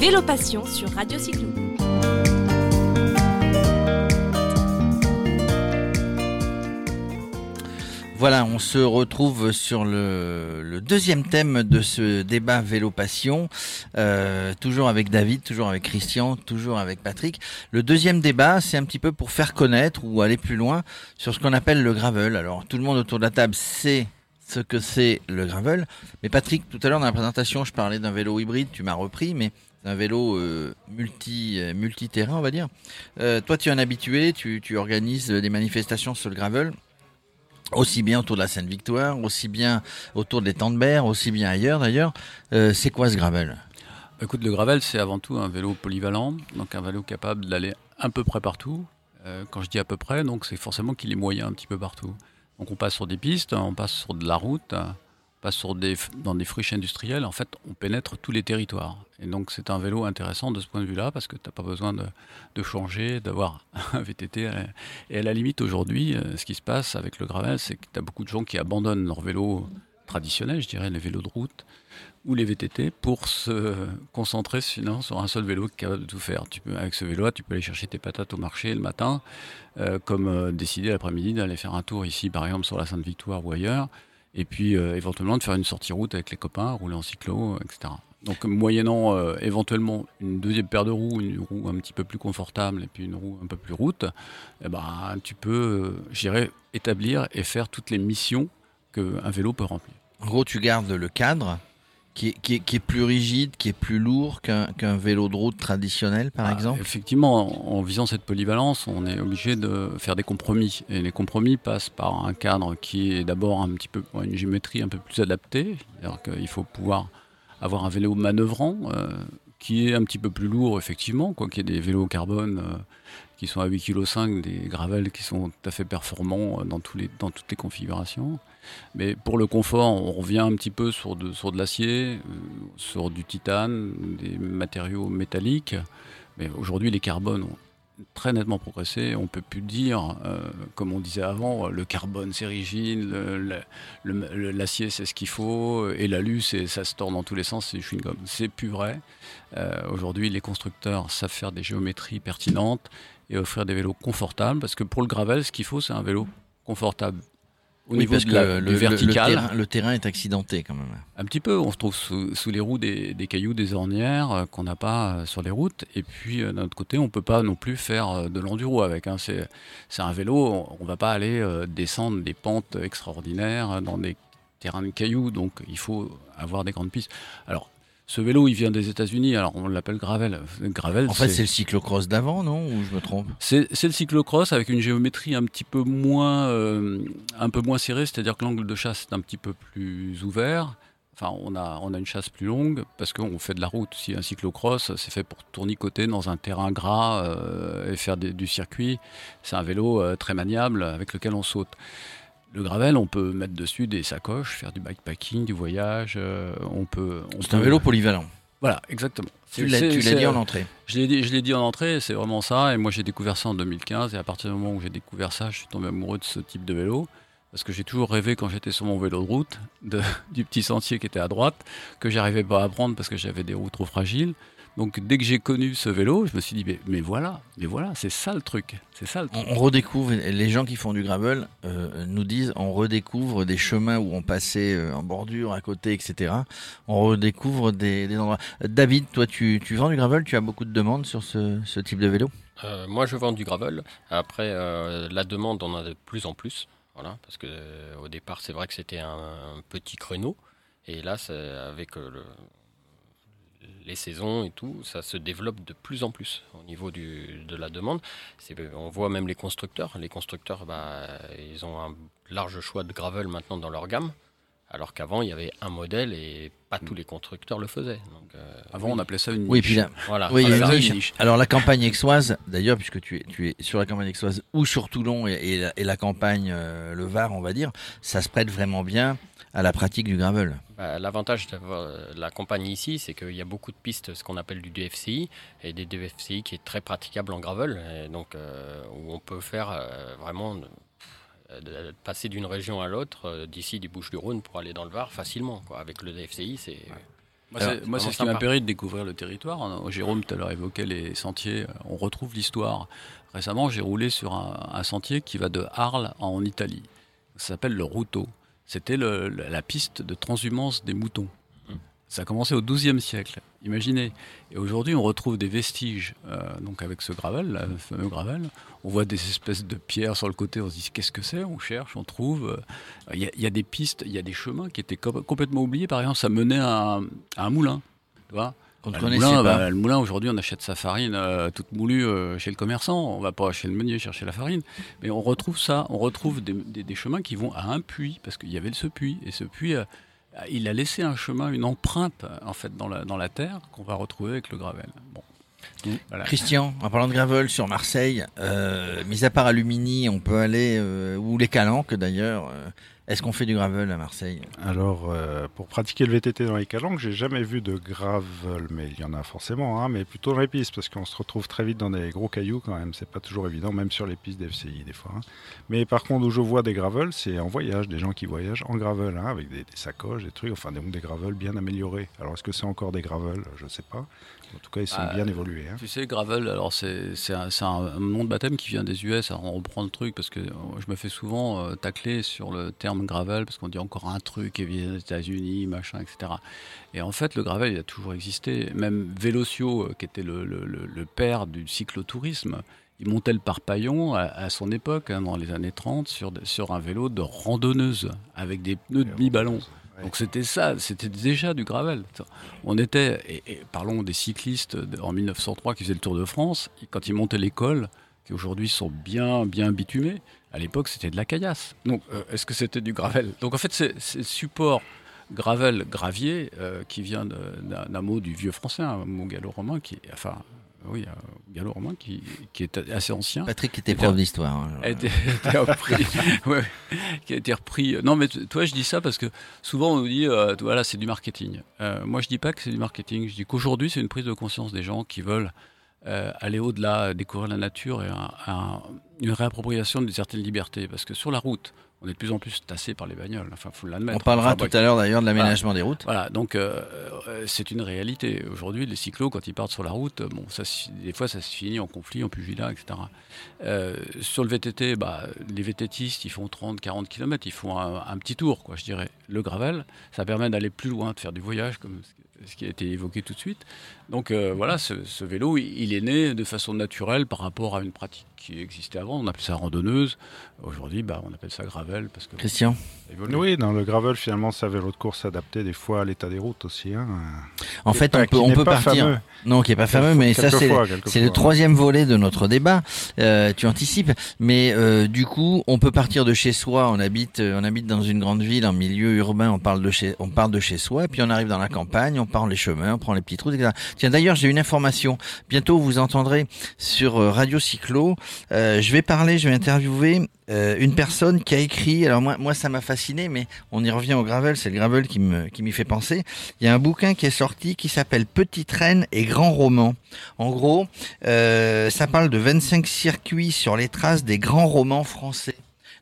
Speaker 1: Vélo Passion sur Radio Cyclo.
Speaker 2: Voilà, on se retrouve sur le, deuxième thème de ce débat vélo passion, euh, toujours avec David, toujours avec Christian, toujours avec Patrick. Le deuxième débat, c'est un petit peu pour faire connaître ou aller plus loin sur ce qu'on appelle le gravel. Alors tout le monde autour de la table sait ce que c'est le gravel, mais Patrick, tout à l'heure dans la présentation, je parlais d'un vélo hybride, tu m'as repris, mais un vélo euh, multi euh, multi-terrain, on va dire. Euh, toi, tu es un habitué, tu, tu organises des manifestations sur le gravel aussi bien autour de la Seine-Victoire, aussi bien autour des Tendebert, aussi bien ailleurs d'ailleurs. Euh, c'est quoi ce gravel?
Speaker 4: Écoute, le gravel, c'est avant tout un vélo polyvalent, donc un vélo capable d'aller à peu près partout. Quand je dis à peu près, donc c'est forcément qu'il est moyen un petit peu partout. Donc on passe sur des pistes, on passe sur de la route, passe sur des, dans des friches industrielles. En fait, on pénètre tous les territoires. Et donc c'est un vélo intéressant de ce point de vue-là parce que tu n'as pas besoin de, de changer, d'avoir un VTT. Et à la limite, aujourd'hui, euh, ce qui se passe avec le gravel, c'est que tu as beaucoup de gens qui abandonnent leur vélo traditionnel, je dirais, les vélos de route ou les VTT pour se concentrer sinon sur un seul vélo qui est capable de tout faire. Tu peux, avec ce vélo-là, tu peux aller chercher tes patates au marché le matin, euh, comme euh, décider l'après-midi d'aller faire un tour ici, par exemple, sur la Sainte-Victoire ou ailleurs, et puis euh, éventuellement de faire une sortie route avec les copains, rouler en cyclo, etc. Donc moyennant éventuellement une deuxième paire de roues, une roue un petit peu plus confortable et puis une roue un peu plus route, eh ben, tu peux, j'irais, établir et faire toutes les missions qu'un vélo peut remplir.
Speaker 2: En gros, tu gardes le cadre, qui est, plus rigide, qui est plus lourd qu'un vélo de route traditionnel, par
Speaker 4: ah,
Speaker 2: exemple?
Speaker 4: Effectivement, en, visant cette polyvalence, on est obligé de faire des compromis. Et les compromis passent par un cadre qui est d'abord un petit peu une géométrie un peu plus adaptée. C'est-à-dire qu'il faut pouvoir avoir un vélo manœuvrant euh, qui est un petit peu plus lourd, effectivement, quoi qu'il y ait des vélos carbone euh, qui sont à 8,5 kg, des gravels qui sont tout à fait performants euh, dans, tous les, dans toutes les configurations. Mais pour le confort, on revient un petit peu sur de, sur de l'acier, euh, sur du titane, des matériaux métalliques. Mais aujourd'hui, les carbones ont très nettement progressé. On peut plus dire, euh, comme on disait avant, le carbone c'est rigide, l'acier c'est ce qu'il faut, et l'alu ça se tord dans tous les sens, c'est chewing-gum. C'est plus vrai. Euh, aujourd'hui, les constructeurs savent faire des géométries pertinentes et offrir des vélos confortables, parce que pour le gravel, ce qu'il faut, c'est un vélo confortable
Speaker 2: au niveau parce que le, vertical. Le, terrain, est accidenté quand même.
Speaker 4: Un petit peu, on se trouve sous, les roues des, cailloux, des ornières euh, qu'on n'a pas euh, sur les routes. Et puis euh, d'un autre côté, on ne peut pas non plus faire de l'enduro avec. Hein. C'est un vélo, on ne va pas aller descendre des pentes extraordinaires dans des terrains de cailloux. Donc il faut avoir des grandes pistes. Alors ce vélo, il vient des États-Unis, alors on l'appelle gravel.
Speaker 2: gravel
Speaker 4: en
Speaker 2: fait, c'est le cyclocross d'avant, non? Ou je me trompe?
Speaker 4: C'est le cyclocross avec une géométrie un petit peu moins, euh, un peu moins serrée, c'est-à-dire que l'angle de chasse est un petit peu plus ouvert. Enfin, on a, on a une chasse plus longue parce qu'on fait de la route. Si un cyclocross, c'est fait pour tournicoter dans un terrain gras euh, et faire du circuit. C'est un vélo euh, très maniable avec lequel on saute. Le gravel, on peut mettre dessus des sacoches, faire du bikepacking, du voyage. Euh, on peut.
Speaker 2: C'est un vélo polyvalent.
Speaker 4: Voilà, exactement.
Speaker 2: Tu l'as dit en entrée.
Speaker 4: Je l'ai dit, dit, en entrée, c'est vraiment ça. Et moi, j'ai découvert ça en 2015. Et à partir du moment où j'ai découvert ça, je suis tombé amoureux de ce type de vélo. Parce que j'ai toujours rêvé, quand j'étais sur mon vélo de route, de, du petit sentier qui était à droite, que j'arrivais pas à prendre parce que j'avais des roues trop fragiles. Donc dès que j'ai connu ce vélo, je me suis dit mais, voilà, mais voilà, c'est ça le truc, c'est ça le truc.
Speaker 2: On, redécouvre, les gens qui font du gravel euh, nous disent, on redécouvre des chemins où on passait euh, en bordure, à côté, etc. On redécouvre des, endroits. David, toi, tu, vends du gravel, tu as beaucoup de demandes sur ce, type de vélo?
Speaker 3: Euh, Moi, je vends du gravel. Après, la demande, on en a de plus en plus. Voilà, parce que au départ, c'est vrai que c'était un, un, petit créneau. Et là, avec le, les saisons et tout, ça se développe de plus en plus au niveau du, de la demande. On voit même les constructeurs. Les constructeurs, bah, ils ont un large choix de gravel maintenant dans leur gamme. Alors qu'avant, il y avait un modèle et pas tous les constructeurs le faisaient.
Speaker 4: Euh, Avant, on appelait ça une niche.
Speaker 2: Oui, puis là, voilà. Oui, Alors, la campagne aixoise, d'ailleurs, puisque tu es, tu es sur la campagne aixoise ou sur Toulon et, la, campagne, euh, le Var, on va dire, ça se prête vraiment bien à la pratique du gravel.
Speaker 3: Bah, l'avantage de la campagne ici, c'est qu'il y a beaucoup de pistes, ce qu'on appelle du DFCI, et des DFCI qui est très praticable en gravel, et donc euh, où on peut faire vraiment de passer d'une région à l'autre, euh, d'ici des Bouches-du-Rhône pour aller dans le Var facilement. Quoi. Avec le DFCI, c'est.
Speaker 4: Moi, c'est ce qui m'a permis de découvrir le territoire. Jérôme tout à l'heure évoquait les sentiers. On retrouve l'histoire. Récemment, j'ai roulé sur un, sentier qui va de Arles en Italie. Ça s'appelle le Routeau. C'était la piste de transhumance des moutons. Ça a commencé au XIIe siècle, imaginez. Et aujourd'hui, on retrouve des vestiges, euh, donc avec ce gravel, le fameux gravel. On voit des espèces de pierres sur le côté, on se dit qu'est-ce que c'est? On cherche, on trouve. Il y, a des pistes, il y a des chemins qui étaient complètement oubliés. Par exemple, ça menait à, un moulin. Tu vois le, moulin, bah, le moulin, aujourd'hui, on achète sa farine euh, toute moulue euh, chez le commerçant. On va pas chez le meunier chercher la farine. Mais on retrouve ça. On retrouve des, des chemins qui vont à un puits, parce qu'il y avait ce puits. Et ce puits il a laissé un chemin, une empreinte en fait dans la, dans la terre qu'on va retrouver avec le gravel. Bon. Voilà.
Speaker 2: Christian, en parlant de gravel sur Marseille, euh, mis à part Alumini, on peut aller, euh, ou les Calanques d'ailleurs, euh, est-ce qu'on fait du gravel à Marseille?
Speaker 5: Alors, euh, pour pratiquer le VTT dans les calanques, j'ai jamais vu de gravel, mais il y en a forcément, hein, mais plutôt dans les pistes, parce qu'on se retrouve très vite dans des gros cailloux quand même. C'est pas toujours évident, même sur les pistes d'FCI des fois. hein. Mais par contre, où je vois des gravels, c'est en voyage, des gens qui voyagent en gravel, hein, avec des, sacoches, des trucs, enfin des, des gravels bien améliorés. Alors, est-ce que c'est encore des gravels? Je sais pas. En tout cas, ils sont
Speaker 4: Ah,
Speaker 5: bien évolués. hein.
Speaker 4: Tu sais, gravel, alors c'est c'est un, c'est un nom de baptême qui vient des US. Alors on reprend le truc parce que euh, je me fais souvent euh, tacler sur le terme gravel parce qu'on dit encore un truc qui vient des États-Unis, machin, etc. Et en fait, le gravel, il a toujours existé. Même Vélocio, euh, qui était le, le- le- le père du cyclotourisme, il montait le parpaillon à, à son époque, hein, dans les années 30, sur, sur un vélo de randonneuse avec des pneus demi-ballons. Donc c'était ça, c'était déjà du gravel. On était, et, parlons des cyclistes en 1903 qui faisaient le Tour de France, quand ils montaient l'école, qui aujourd'hui sont bien, bien bitumés, à l'époque c'était de la caillasse. Donc euh, est-ce que c'était du gravel? Donc en fait c'est support gravel, gravier, euh, qui vient d'un mot du vieux français, un mot gallo-romain, qui, enfin, oui, un gallo-romain qui, qui est assez ancien
Speaker 2: Patrick était prof d'histoire. hein.
Speaker 4: ouais, qui a été repris. Non, mais toi, je dis ça parce que souvent on nous dit, euh, voilà, c'est du marketing. Euh, moi, je dis pas que c'est du marketing. Je dis qu'aujourd'hui, c'est une prise de conscience des gens qui veulent euh, aller au-delà, découvrir la nature et un- un- une réappropriation d'une certaine liberté. Parce que sur la route, on est de plus en plus tassé par les bagnoles. Enfin, faut l'admettre.
Speaker 2: On parlera
Speaker 4: Enfin,
Speaker 2: tout à l'heure d'ailleurs de l'aménagement des routes.
Speaker 4: voilà, donc euh, euh, c'est une réalité. Aujourd'hui, les cyclos, quand ils partent sur la route, bon, ça, des fois, ça se finit en conflit, en pugilat, etc. Euh, sur le VTT, bah, les VTTistes, ils font 30, 40 km, ils font un, un petit tour, quoi, je dirais. Le gravel, ça permet d'aller plus loin, de faire du voyage, comme ce qui a été évoqué tout de suite. Donc euh, voilà, ce, ce vélo, il est né de façon naturelle par rapport à une pratique qui existait avant. On appelait ça randonneuse. Aujourd'hui, bah, on appelle ça gravel parce que
Speaker 2: Christian.
Speaker 5: Oui, dans le gravel, finalement, c'est un vélo de course adapté des fois à l'état des routes aussi. hein.
Speaker 2: En fait, on peut, on
Speaker 5: n'est
Speaker 2: partir.
Speaker 5: fameux.
Speaker 2: Non, qui est pas fameux, mais ça c'est le troisième volet de notre débat. Euh, tu anticipes, mais euh, du coup, on peut partir de chez soi. On habite, on habite dans une grande ville, en milieu urbain. On parle de chez, on part de chez soi, et puis on arrive dans la campagne. On prend les chemins, on prend les petites routes, etc. Tiens, d'ailleurs, j'ai une information. Bientôt, vous entendrez sur euh, Radio Cyclo. euh, je vais parler, je vais interviewer euh, une personne qui a écrit. Alors moi, moi, ça m'a fasciné, mais on y revient au gravel. C'est le gravel qui me, qui m'y fait penser. Il y a un bouquin qui est sorti qui s'appelle Petite Reine et Grand Roman. En gros, ça parle de 25 circuits sur les traces des grands romans français.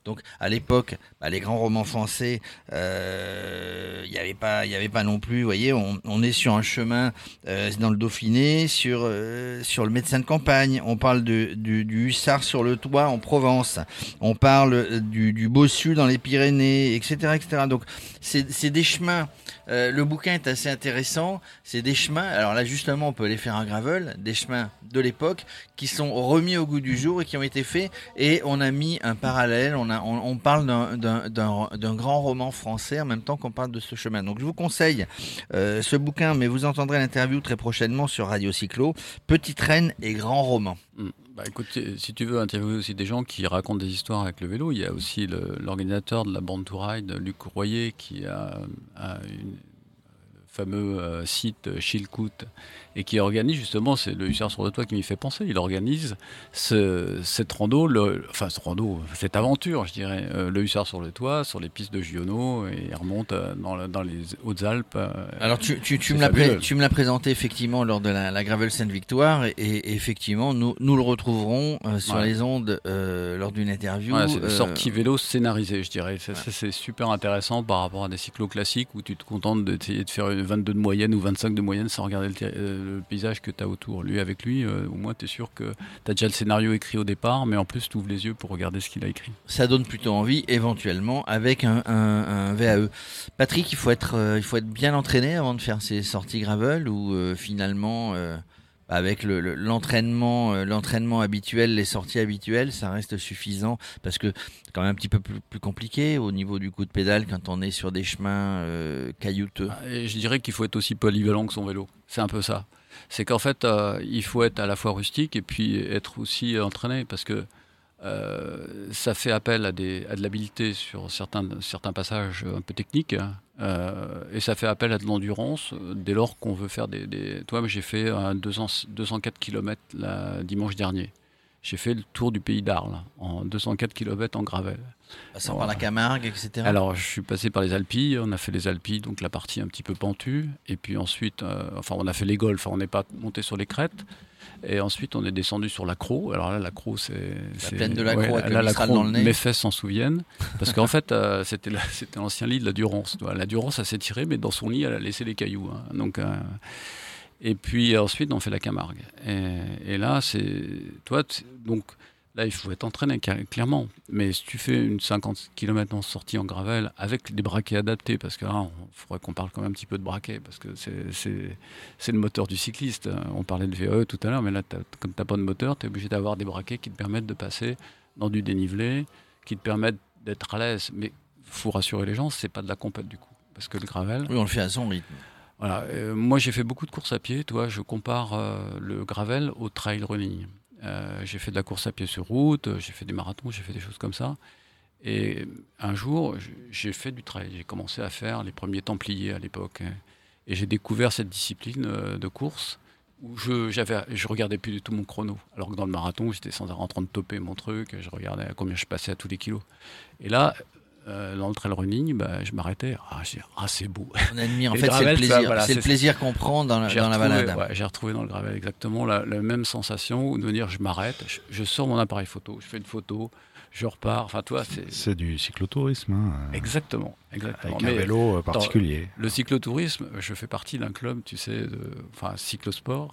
Speaker 2: Donc à l'époque, bah, les grands romans français, euh, il n'y avait pas, il avait pas non plus. Vous voyez, on, est sur un chemin euh, dans le Dauphiné, sur euh, sur le médecin de campagne. On parle du, hussard sur le toit en Provence. On parle euh, du, du bossu dans les Pyrénées, etc., etc. Donc c'est des chemins. Euh, le bouquin est assez intéressant. C'est des chemins. Alors là, justement, on peut les faire un gravel, des chemins de l'époque qui sont remis au goût du jour et qui ont été faits. Et on a mis un parallèle. On parle d'un grand roman français en même temps qu'on parle de ce chemin. Donc je vous conseille euh, ce bouquin, mais vous entendrez l'interview très prochainement sur Radio Cyclo. Petite Reine et grand roman.
Speaker 4: Hmm. Bah, écoute, si- tu veux interviewer aussi des gens qui racontent des histoires avec le vélo, il y a aussi l'organisateur de la Bande to Ride, Luc Royer, qui a, a une- fameux euh, site Chilcoot et qui organise justement, c'est le hussard sur le toit qui m'y fait penser, il organise ce- cette rando, le, enfin ce rando, cette aventure, je dirais, euh, le hussard sur le toit, sur les pistes de Giono et il remonte euh, dans, la- dans les Hautes-Alpes.
Speaker 2: Alors tu, tu, tu
Speaker 4: C'est
Speaker 2: me l'as pré- tu me l'as présenté effectivement lors de la, la Gravel Sainte-Victoire et, et effectivement nous, nous le retrouverons euh, sur
Speaker 4: Ouais.
Speaker 2: les ondes euh, lors d'une interview.
Speaker 4: Voilà, c'est des
Speaker 2: euh,
Speaker 4: sorties vélo scénarisées, je dirais. Ça, c'est super intéressant par rapport à des cyclos classiques où tu te contentes d'essayer de faire une 22 de moyenne ou 25 de moyenne sans regarder le, euh, paysage que tu as autour. Lui, avec lui, euh, au moins, tu es sûr que tu as déjà le scénario écrit au départ, mais en plus, tu ouvres les yeux pour regarder ce qu'il a écrit.
Speaker 2: ça donne plutôt envie éventuellement avec un, un, un VAE. Patrick, il faut être euh, il faut être bien entraîné avant de faire ces sorties gravel ou finalement avec le- le- l'entraînement euh, l'entraînement habituel, les sorties habituelles, ça reste suffisant parce que c'est quand même un petit peu plus, compliqué au niveau du coup de pédale quand on est sur des chemins euh, caillouteux.
Speaker 4: Et je dirais qu'il faut être aussi polyvalent que son vélo. C'est un peu ça. C'est qu'en fait, euh, il faut être à la fois rustique et puis être aussi entraîné parce que Euh, ça fait appel à, des, à de l'habileté sur certains, certains passages un peu techniques euh, et ça fait appel à de l'endurance dès lors qu'on veut faire des. des... Toi, j'ai fait un 200, 204 km dimanche dernier. J'ai fait le tour du pays d'Arles en 204 km en gravel.
Speaker 2: Passant voilà. par la Camargue, etc.
Speaker 4: Alors, je suis passé par les Alpilles. On a fait les Alpilles, donc la partie un petit peu pentue. Et puis ensuite, euh, enfin, on a fait les golfs. On n'est pas monté sur les crêtes. Et ensuite, on est descendu sur l'accro. Alors là, l'accro, c'est.
Speaker 2: La plaine de l'accro
Speaker 4: ouais,
Speaker 2: avec
Speaker 4: là,
Speaker 2: le dans le nez.
Speaker 4: Mes fesses s'en souviennent. Parce qu'en fait, euh, c'était l'ancien lit de la Durance. La Durance, elle s'est tirée, mais dans son lit, elle a laissé les cailloux. Hein. Donc. Euh, et puis ensuite, on fait la Camargue. Et, et là, c'est. Toi, donc. Là, il faut être entraîné, clairement. Mais si tu fais une 50 km en sortie en gravel avec des braquets adaptés, parce que là, il faudrait qu'on parle quand même un petit peu de braquets, parce que c'est le moteur du cycliste. On parlait de VAE tout à l'heure, mais là, comme tu n'as pas de moteur, tu es obligé d'avoir des braquets qui te permettent de passer dans du dénivelé, qui te permettent d'être à l'aise. Mais il faut rassurer les gens, c'est pas de la compète du coup. Parce que le gravel.
Speaker 2: Oui, on le fait à son rythme.
Speaker 4: Voilà. Euh, moi, j'ai fait beaucoup de courses à pied. Toi, je compare euh, le gravel au trail running. Euh, j'ai fait de la course à pied sur route, j'ai fait des marathons, j'ai fait des choses comme ça. Et un jour, j'ai fait du trail. J'ai commencé à faire les premiers Templiers à l'époque. Et j'ai découvert cette discipline euh, de course où je, je regardais plus du tout mon chrono. Alors que dans le marathon, j'étais sans arrêt en train de toper mon truc, je regardais à combien je passais à tous les kilos. Et là, euh, dans le trail running, bah, je m'arrêtais. Ah, ah c'est beau.
Speaker 2: On admire. En fait, c'est le plaisir. Voilà, c'est le plaisir qu'on prend dans, la, dans la balade.
Speaker 4: Ouais, j'ai retrouvé dans le gravel exactement la, la même sensation de dire je m'arrête, je, je, sors mon appareil photo, je fais une photo, je repars. Enfin, toi, c'est.
Speaker 5: C'est du cyclotourisme. Hein.
Speaker 4: Exactement, exactement.
Speaker 5: Avec un vélo particulier.
Speaker 4: le cyclotourisme, je fais partie d'un club, tu sais, de, enfin, cyclosport,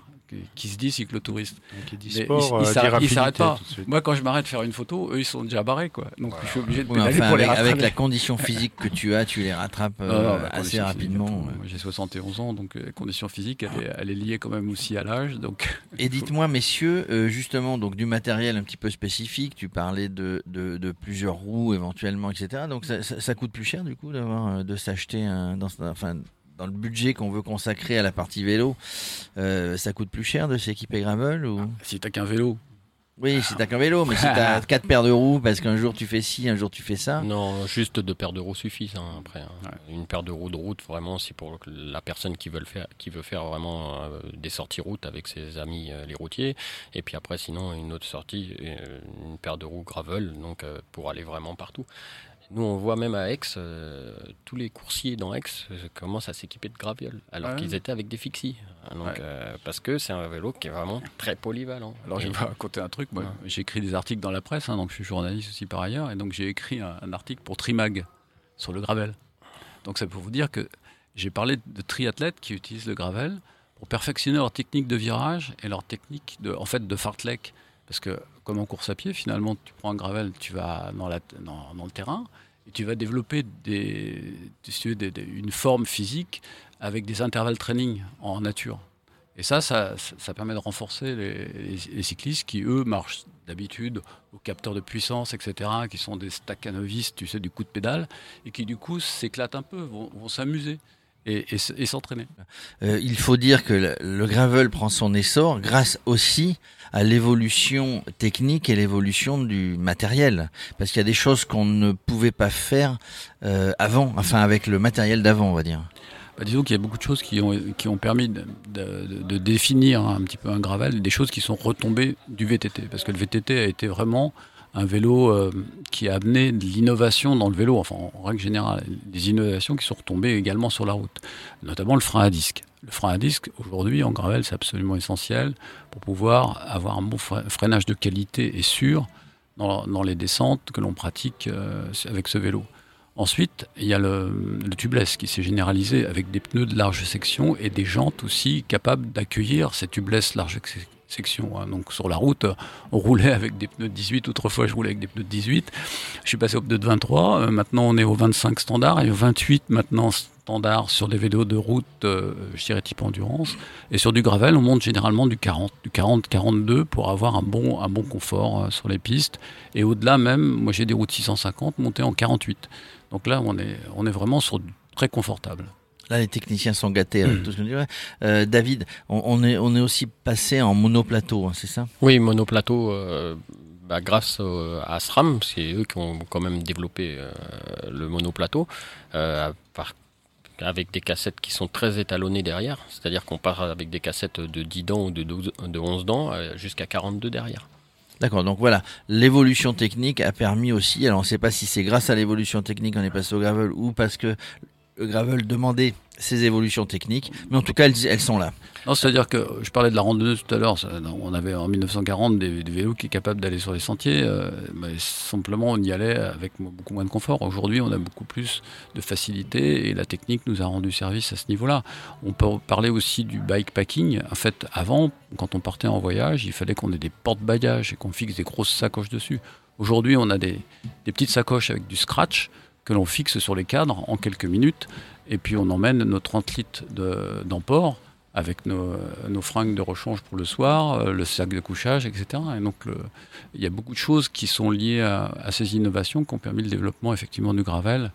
Speaker 4: qui se dit cyclotouriste.
Speaker 5: Qui dit sport,
Speaker 4: ils
Speaker 5: euh,
Speaker 4: il s'arrêtent pas. Moi, quand je m'arrête de faire une photo, eux, ils sont déjà barrés, quoi. Donc,
Speaker 2: voilà.
Speaker 4: je suis obligé de pédaler
Speaker 2: enfin,
Speaker 4: pour
Speaker 2: avec,
Speaker 4: les rattraper.
Speaker 2: avec la condition physique que tu as, tu les rattrapes euh, assez rapidement. ouais.
Speaker 4: J'ai 71 ans, donc euh, la condition physique, elle est, elle est liée quand même aussi à l'âge. Donc,
Speaker 2: Et dites-moi, messieurs, euh, justement, donc du matériel un petit peu spécifique, tu parlais de, de, de plusieurs roues éventuellement, etc. Donc ça, ça, ça coûte plus cher du coup d'avoir de s'acheter un, dans, enfin, dans le budget qu'on veut consacrer à la partie vélo, euh, ça coûte plus cher de s'équiper gravel ou?
Speaker 4: Si t'as qu'un vélo,
Speaker 2: Oui, si t'as qu'un vélo, mais si t'as quatre paires de roues, parce qu'un jour tu fais ci, un jour tu fais ça.
Speaker 3: Non, juste deux paires de roues suffisent hein, après. hein. Une paire de roues de route, vraiment, c'est pour la personne qui veut, le faire, qui veut faire vraiment euh, des sorties route avec ses amis euh, les routiers. Et puis après, sinon, une autre sortie, une paire de roues gravel, donc pour aller vraiment partout. Nous, on voit même à Aix, euh, tous les coursiers dans Aix euh, commencent à s'équiper de graviole, alors
Speaker 4: Ouais.
Speaker 3: qu'ils étaient avec des fixies. Donc,
Speaker 4: Ouais.
Speaker 3: euh, parce que c'est un vélo qui est vraiment très polyvalent.
Speaker 4: Alors, je
Speaker 3: Et-
Speaker 4: vais vous raconter un truc. Moi,
Speaker 3: Ouais.
Speaker 4: j'écris des articles dans la presse, hein, donc je suis journaliste aussi par ailleurs, et donc j'ai écrit un, un article pour Trimag sur le gravel. Donc, c'est pour vous dire que j'ai parlé de triathlètes qui utilisent le gravel pour perfectionner leur technique de virage et leur technique de, en fait, de fartlek. Parce que, comme en course à pied, finalement, tu prends un gravel, tu vas dans, le terrain et tu vas développer une forme physique avec des intervalles training en nature. Et ça, ça, permet de renforcer les, cyclistes qui, eux, marchent d'habitude au capteur de puissance, etc., qui sont des staccanovistes, tu sais, du coup de pédale, et qui, du coup, s'éclatent un peu, vont s'amuser et, et s- et s'entraîner.
Speaker 2: Euh, il faut dire que le, le gravel prend son essor grâce aussi à l'évolution technique et l'évolution du matériel. Parce qu'il y a des choses qu'on ne pouvait pas faire euh, avant, enfin avec le matériel d'avant, on va dire.
Speaker 4: Bah, disons qu'il y a beaucoup de choses qui ont, qui ont permis de, de- de- de définir un petit peu un gravel, des choses qui sont retombées du VTT, parce que le VTT a été vraiment un vélo euh, qui a amené de l'innovation dans le vélo, enfin en règle générale, des innovations qui sont retombées également sur la route, notamment le frein à disque. Le frein à disque, aujourd'hui, en gravel, c'est absolument essentiel pour pouvoir avoir un bon fre- freinage de qualité et sûr dans, les descentes que l'on pratique euh, avec ce vélo. Ensuite, il y a le, le tubeless qui s'est généralisé avec des pneus de large section et des jantes aussi capables d'accueillir ces tubeless large section. hein. Donc sur la route, on roulait avec des pneus de 18. Autrefois, je roulais avec des pneus de 18. Je suis passé au pneu de 23. Euh, maintenant, on est au 25 standard et au 28 maintenant standard sur des vélos de route, euh, je dirais type endurance. Et sur du gravel, on monte généralement du 40, du 40-42 pour avoir un bon, un bon confort euh, sur les pistes. Et au-delà même, moi j'ai des routes 650 montées en 48. Donc là, on est, on est vraiment sur du très confortable.
Speaker 2: Là, les techniciens sont gâtés avec tout ce que tu. Euh, David, on, on est, on est aussi passé en monoplateau, hein, c'est ça?
Speaker 3: Oui, monoplateau, euh, bah, grâce au- à SRAM, c'est eux qui ont quand même développé euh, le monoplateau, euh, par- avec des cassettes qui sont très étalonnées derrière. C'est-à-dire qu'on part avec des cassettes de 10 dents ou de, 12 de 11 dents euh, jusqu'à 42 derrière.
Speaker 7: D'accord, donc voilà, l'évolution technique a permis aussi, alors on ne sait pas si c'est grâce à l'évolution technique qu'on est passé au gravel ou parce que le gravel demandait ces évolutions techniques, mais en tout cas elles, sont là.
Speaker 4: Non, c'est-à-dire que je parlais de la randonneuse tout à l'heure. On avait en 1940 des, vélos qui étaient capables d'aller sur les sentiers, euh, simplement on y allait avec beaucoup moins de confort. Aujourd'hui, on a beaucoup plus de facilité et la technique nous a rendu service à ce niveau-là. On peut parler aussi du bikepacking. En fait, avant, quand on partait en voyage, il fallait qu'on ait des porte-bagages et qu'on fixe des grosses sacoches dessus. Aujourd'hui, on a des petites sacoches avec du scratch que l'on fixe sur les cadres en quelques minutes et puis on emmène nos 30 litres de- d'emport avec nos, nos fringues de rechange pour le soir, euh, le sac de couchage, etc. Et donc, il y a beaucoup de choses qui sont liées à, ces innovations qui ont permis le développement effectivement du gravel,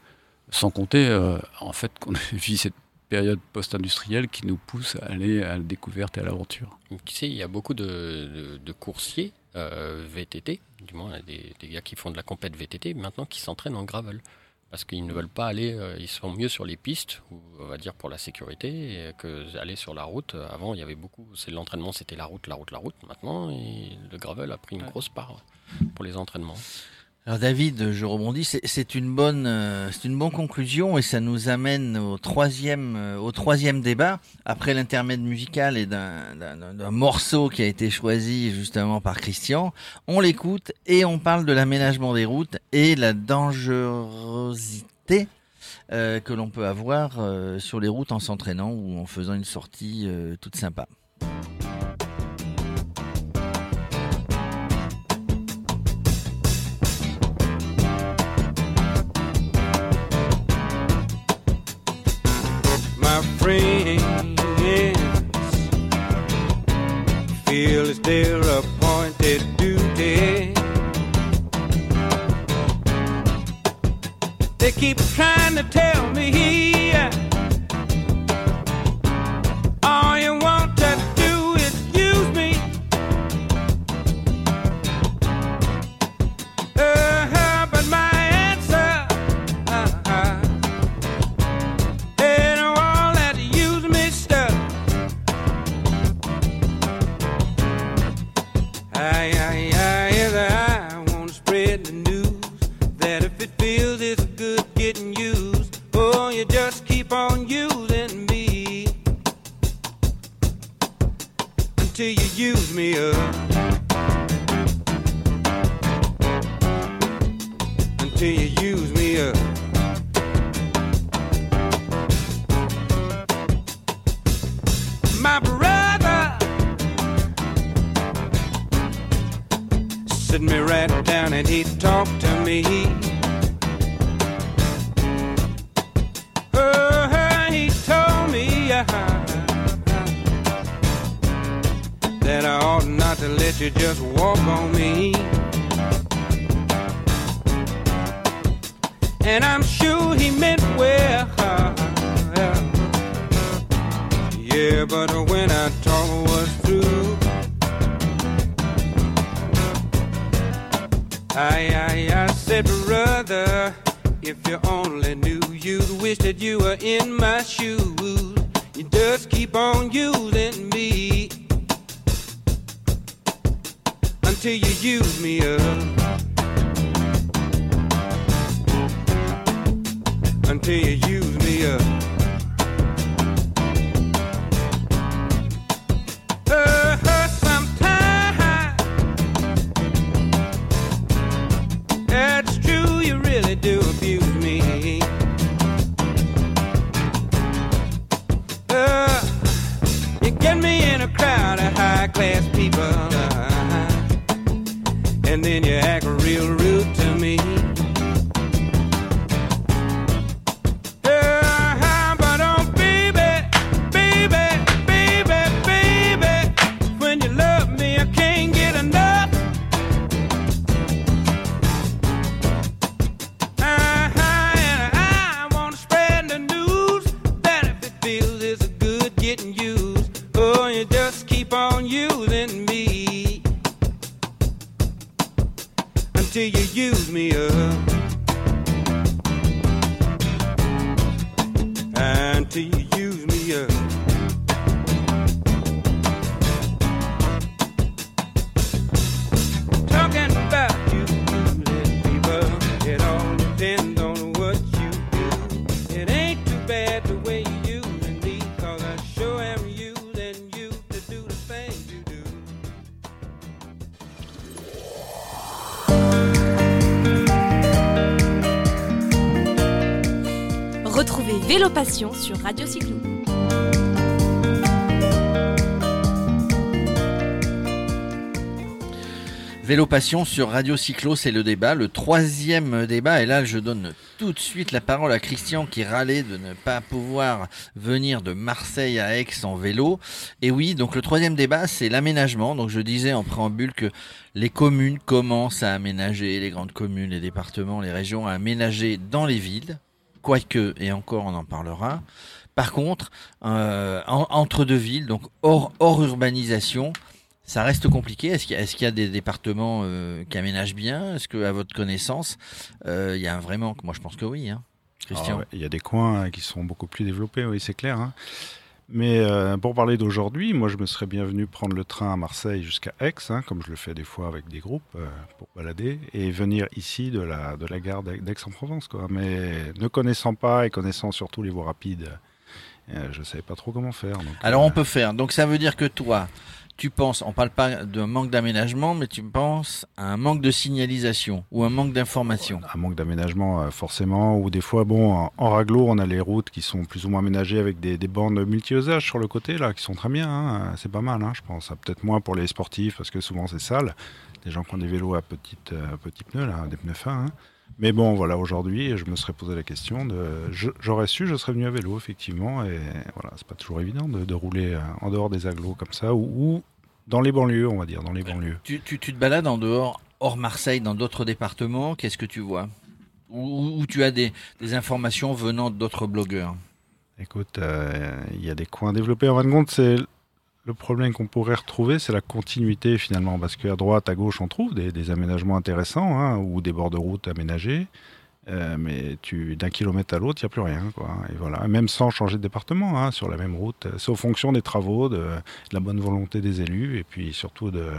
Speaker 4: sans compter euh, en fait qu'on vit cette période post-industrielle qui nous pousse à aller à la découverte et à l'aventure.
Speaker 3: Tu sais, il y a beaucoup de coursiers euh, VTT, du moins des, des gars qui font de la compète VTT, maintenant qui s'entraînent en gravel. Parce qu'ils ne veulent pas aller, euh, ils sont mieux sur les pistes, ou on va dire pour la sécurité, et que aller sur la route. Euh, Avant, il y avait beaucoup, c'est l'entraînement, c'était la route, la route, la route. Maintenant, et le gravel a pris une grosse part pour les entraînements.
Speaker 7: Alors David, je rebondis, c'est- c'est une bonne, euh, c'est une bonne conclusion et ça nous amène au troisième, euh, au troisième débat après l'intermède musical et d'un- morceau qui a été choisi justement par Christian. On l'écoute et on parle de l'aménagement des routes et la dangerosité euh, que l'on peut avoir sur les routes en s'entraînant ou en faisant une sortie toute sympa.
Speaker 1: Sur Radio Cyclo.
Speaker 2: Vélo Passion sur Radio Cyclo, c'est le débat, le troisième débat. Et là, je donne tout de suite la parole à Christian qui râlait de ne pas pouvoir venir de Marseille à Aix en vélo. Et oui, donc le troisième débat, c'est l'aménagement. Donc je disais en préambule que les communes commencent à aménager, les grandes communes, les départements, les régions, à aménager dans les villes. Quoique, et encore on en parlera. Par contre, euh, en- entre deux villes, donc hors, hors urbanisation, ça reste compliqué. Est-ce qu'il y, a- des départements euh, qui aménagent bien? Est-ce que, à votre connaissance, euh, il y a un vrai manque Moi, je pense que oui. Hein. Christian.
Speaker 5: Ah Il y a des coins qui sont beaucoup plus développés, oui, c'est clair. hein. Mais euh, pour parler d'aujourd'hui, moi je me serais bien venu prendre le train à Marseille jusqu'à Aix, hein, comme je le fais des fois avec des groupes euh, pour balader, et venir ici de la, de la gare d'Aix- d'Aix-en-Provence. quoi. Mais ne connaissant pas et connaissant surtout les voies rapides, euh, je ne savais pas trop comment faire. donc,
Speaker 2: Alors, on peut faire. Donc, ça veut dire que toi, tu penses, on parle pas d'un manque d'aménagement, mais tu penses à un manque de signalisation ou un manque d'information.
Speaker 5: un manque d'aménagement euh, forcément, ou des fois, bon, en, raglo, on a les routes qui sont plus ou moins aménagées avec des, des bandes multi-usages sur le côté, là, qui sont très bien, hein. c'est pas mal, hein, je pense. Peut-être moins pour les sportifs, parce que souvent c'est sale, des gens qui ont des vélos à petite, euh, petits pneus, là, des pneus fins. hein. Mais bon, voilà, aujourd'hui, je me serais posé la question de. J'aurais su, je serais venu à vélo, effectivement, et voilà, c'est pas toujours évident de, de rouler euh, en dehors des agglos comme ça, ou, ou dans les banlieues, on va dire, dans les banlieues.
Speaker 2: Tu, tu, tu te balades en dehors, hors Marseille, dans d'autres départements, qu'est-ce que tu vois? Ou ou tu as des, des informations venant d'autres blogueurs?
Speaker 5: Écoute, euh, il y a des coins développés. En fin de compte, c'est le problème qu'on pourrait retrouver, c'est la continuité finalement, parce qu'à droite, à gauche, on trouve des, aménagements intéressants hein, ou des bords de route aménagés. Euh, mais d'un kilomètre à l'autre, il n'y a plus rien. Et voilà. Même sans changer de département, hein, sur la même route. C'est aux fonctions des travaux, de, de la bonne volonté des élus et puis surtout de,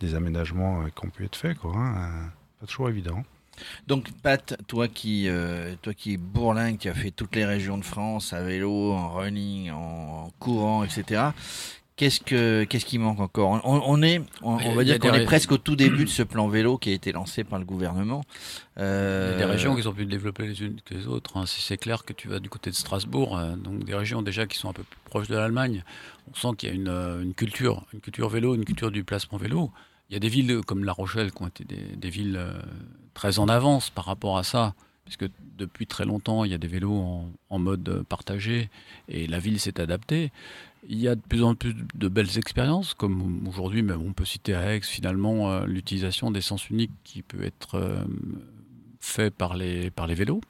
Speaker 5: des aménagements euh, qui ont pu être faits. Hein. Euh, Pas toujours évident.
Speaker 2: Donc Pat, toi qui, euh, toi qui es bourlingue, qui a fait toutes les régions de France à vélo, en running, en courant, etc. Qu'est-ce que qu'est-ce qui manque encore? On, on est, on, va dire qu'on est presque au tout début de ce plan vélo qui a été lancé par le gouvernement.
Speaker 4: Il y a
Speaker 2: Euh,
Speaker 4: des régions qui sont plus développées les unes que les autres. hein. Si c'est clair que tu vas du côté de Strasbourg, euh, donc des régions déjà qui sont un peu plus proches de l'Allemagne, on sent qu'il y a une, euh, une culture, une culture vélo, une culture du placement vélo. Il y a des villes comme La Rochelle qui ont été des, des villes euh, très en avance par rapport à ça, puisque depuis très longtemps, il y a des vélos en, en mode euh, partagé et la ville s'est adaptée. Il y a de plus en plus de belles expériences, comme aujourd'hui, mais on peut citer à Aix finalement euh, l'utilisation d'essence unique qui peut être euh, fait par les, par les vélos.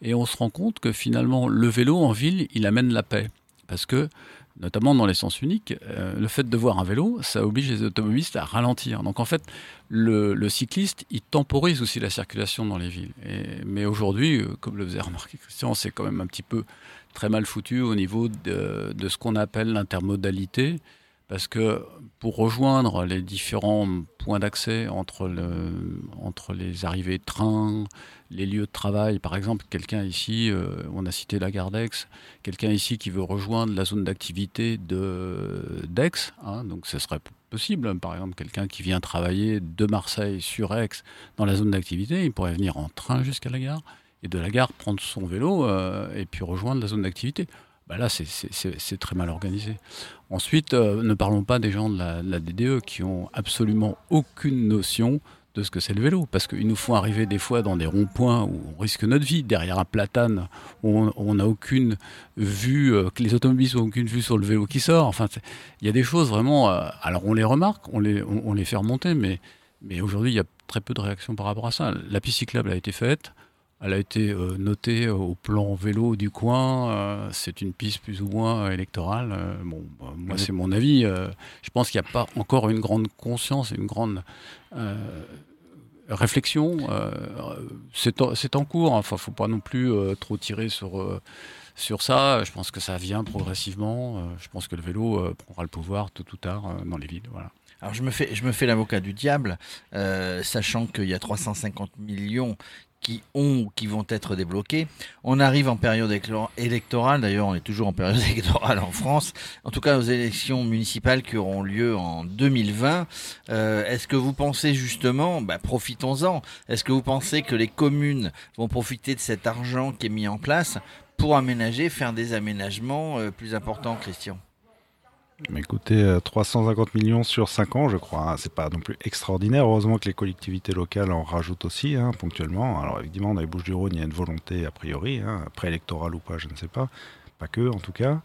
Speaker 4: Et on se rend compte que finalement, le vélo en ville, il amène la paix. Parce que, notamment dans l'essence unique, euh, le fait de voir un vélo, ça oblige les automobilistes à ralentir. Donc en fait, le, le cycliste, il temporise aussi la circulation dans les villes. Et- mais aujourd'hui, comme le faisait remarquer Christian, c'est quand même un petit peu très mal foutu au niveau de, ce qu'on appelle l'intermodalité. Parce que pour rejoindre les différents points d'accès entre, entre les arrivées de train, les lieux de travail, par exemple, quelqu'un ici, euh, on a cité la gare d'Aix, quelqu'un ici qui veut rejoindre la zone d'activité d'Aix, hein, donc ce serait possible, par exemple, quelqu'un qui vient travailler de Marseille sur Aix dans la zone d'activité, il pourrait venir en train jusqu'à la gare, et de la gare prendre son vélo euh, et puis rejoindre la zone d'activité. Bah là, c'est- très mal organisé. Ensuite, euh, ne parlons pas des gens de la, de la DDE qui ont absolument aucune notion de ce que c'est le vélo, parce qu'ils nous font arriver des fois dans des ronds-points où on risque notre vie, derrière un platane où on- n'a aucune vue, euh, que les automobilistes n'ont aucune vue sur le vélo qui sort. Enfin, il y a des choses vraiment. alors on les remarque, on les, on, on les fait remonter, mais, mais aujourd'hui il y a très peu de réactions par rapport à ça. La piste cyclable a été faite. Elle a été euh, notée au plan vélo du coin. euh, c'est une piste plus ou moins euh, électorale. Euh, bon, bah, moi, c'est mon avis. euh, je pense qu'il n'y a pas encore une grande conscience, une grande euh, réflexion, euh, c'est en, en cours. Enfin, faut pas non plus euh, trop tirer sur euh, sur ça. Je pense que ça vient progressivement. Euh, je pense que le vélo euh, prendra le pouvoir tôt ou tard euh, dans les villes. Voilà.
Speaker 2: Alors je me fais, je me fais l'avocat du diable, euh, sachant qu'il y a 350 millions qui ont qui vont être débloqués. On arrive en période électorale, d'ailleurs on est toujours en période électorale en France, en tout cas aux élections municipales qui auront lieu en 2020. Euh, Est-ce que vous pensez justement, bah, profitons-en, est-ce que vous pensez que les communes vont profiter de cet argent qui est mis en place pour aménager, faire des aménagements euh, plus importants, Christian?
Speaker 5: Écoutez, euh, 350 millions sur 5 ans, je crois, hein, c'est pas non plus extraordinaire. Heureusement que les collectivités locales en rajoutent aussi, hein, ponctuellement. Alors évidemment, dans les Bouches-du-Rhône, il y a une volonté a priori, hein, préélectorale ou pas, je ne sais pas. Pas que, en tout cas.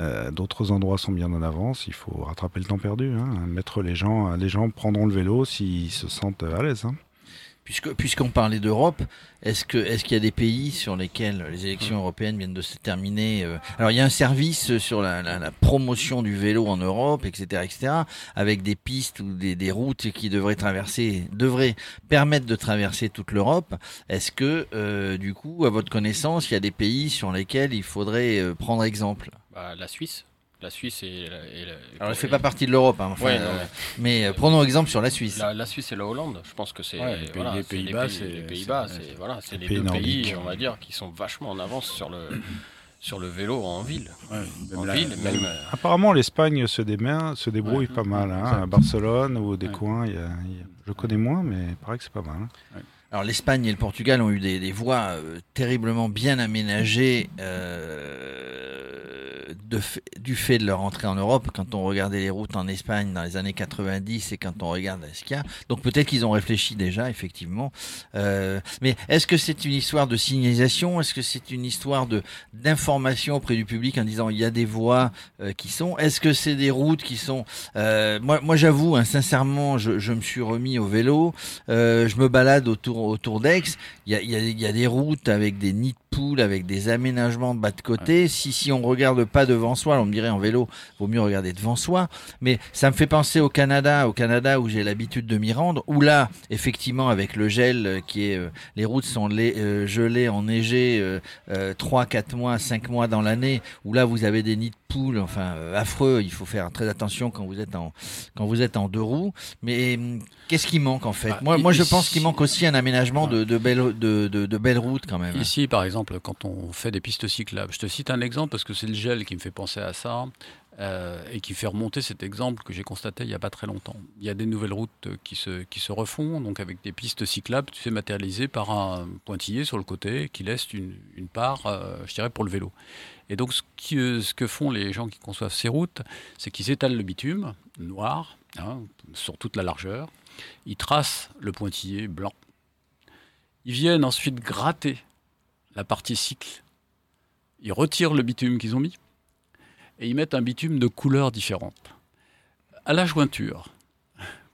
Speaker 5: Euh, D'autres endroits sont bien en avance. Il faut rattraper le temps perdu. hein, Mettre les gens, les gens prendront le vélo s'ils se sentent à l'aise.
Speaker 2: Puisque puisqu'on parlait d'Europe, est-ce que est-ce qu'il y a des pays sur lesquels les élections européennes viennent de se terminer euh, Alors il y a un service sur la promotion du vélo en Europe, etc., etc., avec des pistes ou des, des routes qui devraient traverser, devraient permettre de traverser toute l'Europe. Est-ce que euh, du coup, à votre connaissance, il y a des pays sur lesquels il faudrait euh, prendre exemple?
Speaker 3: Bah, la Suisse. La Suisse et la, et la-
Speaker 2: Alors elle ne fait pas partie de l'Europe, hein, enfin,
Speaker 3: Ouais,
Speaker 2: euh,
Speaker 3: mais-
Speaker 2: euh, prenons exemple sur la Suisse.
Speaker 3: La, la Suisse et la Hollande, je pense que c'est
Speaker 4: Ouais, les pays-
Speaker 3: voilà,
Speaker 4: les
Speaker 3: c'est les
Speaker 4: Pays-Bas,
Speaker 3: pays-
Speaker 4: c'est-
Speaker 3: les Pays-Bas,
Speaker 4: c'est-
Speaker 3: voilà, c'est
Speaker 5: les
Speaker 3: les
Speaker 5: pays
Speaker 3: deux pays, on va dire, qui sont vachement en avance sur le sur le vélo en ville.
Speaker 4: Ouais,
Speaker 3: En
Speaker 4: la-
Speaker 3: ville,
Speaker 4: même-
Speaker 3: même. euh,
Speaker 5: Apparemment, l'Espagne se, se débrouille
Speaker 4: Ouais.
Speaker 5: pas mal. hein. À Barcelone ou des
Speaker 4: Ouais.
Speaker 5: coins, il y a- y a- je connais moins, mais il paraît que c'est pas mal. hein.
Speaker 2: Alors l'Espagne et le Portugal ont eu des, des voies euh, terriblement bien aménagées euh, de du fait de leur entrée en Europe. Quand on regardait les routes en Espagne dans les années 90 et quand on regarde ce qu'il y a, donc peut-être qu'ils ont réfléchi déjà effectivement. Euh, mais est-ce que c'est une histoire de signalisation? Est-ce que c'est une histoire de d'information auprès du public en disant il y a des voies euh, qui sont? Est-ce que c'est des routes qui sont euh, Moi, moi j'avoue, hein, sincèrement, je, je me suis remis au vélo. Euh, je me balade autour, autour d'Aix. Il y a, y, y a des routes avec des nids poules, avec des aménagements de bas de côté. Si, si on regarde pas devant soi, on me dirait en vélo, vaut mieux regarder devant soi. Mais ça me fait penser au Canada, au Canada où j'ai l'habitude de m'y rendre, où là, effectivement, avec le gel euh, qui est, euh, les routes sont euh, gelées, enneigées, euh, euh, 3, 4 mois, 5 mois dans l'année, où là vous avez des nids de poules, enfin affreux. Il faut faire très attention quand vous êtes en quand vous êtes en deux roues. Mais hum, qu'est-ce qui manque en fait
Speaker 4: Bah,
Speaker 2: Moi, moi, je pense qu'il manque aussi un aménagement de, de belles de, de, de belles routes quand même.
Speaker 4: Ici, par exemple, quand on fait des pistes cyclables, je te cite un exemple parce que c'est le gel qui me fait penser à ça euh, et qui fait remonter cet exemple que j'ai constaté il n'y a pas très longtemps. Il y a des nouvelles routes qui se, qui se refont, donc avec des pistes cyclables, tu sais, matérialisées par un pointillé sur le côté qui laisse une, une part, euh, je dirais, pour le vélo. Et donc, ce, qui, euh, ce que font les gens qui conçoivent ces routes, c'est qu'ils étalent le bitume noir hein, sur toute la largeur, ils tracent le pointillé blanc. Ils viennent ensuite gratter la partie cycle. Ils retirent le bitume qu'ils ont mis et ils mettent un bitume de couleur différente. À la jointure,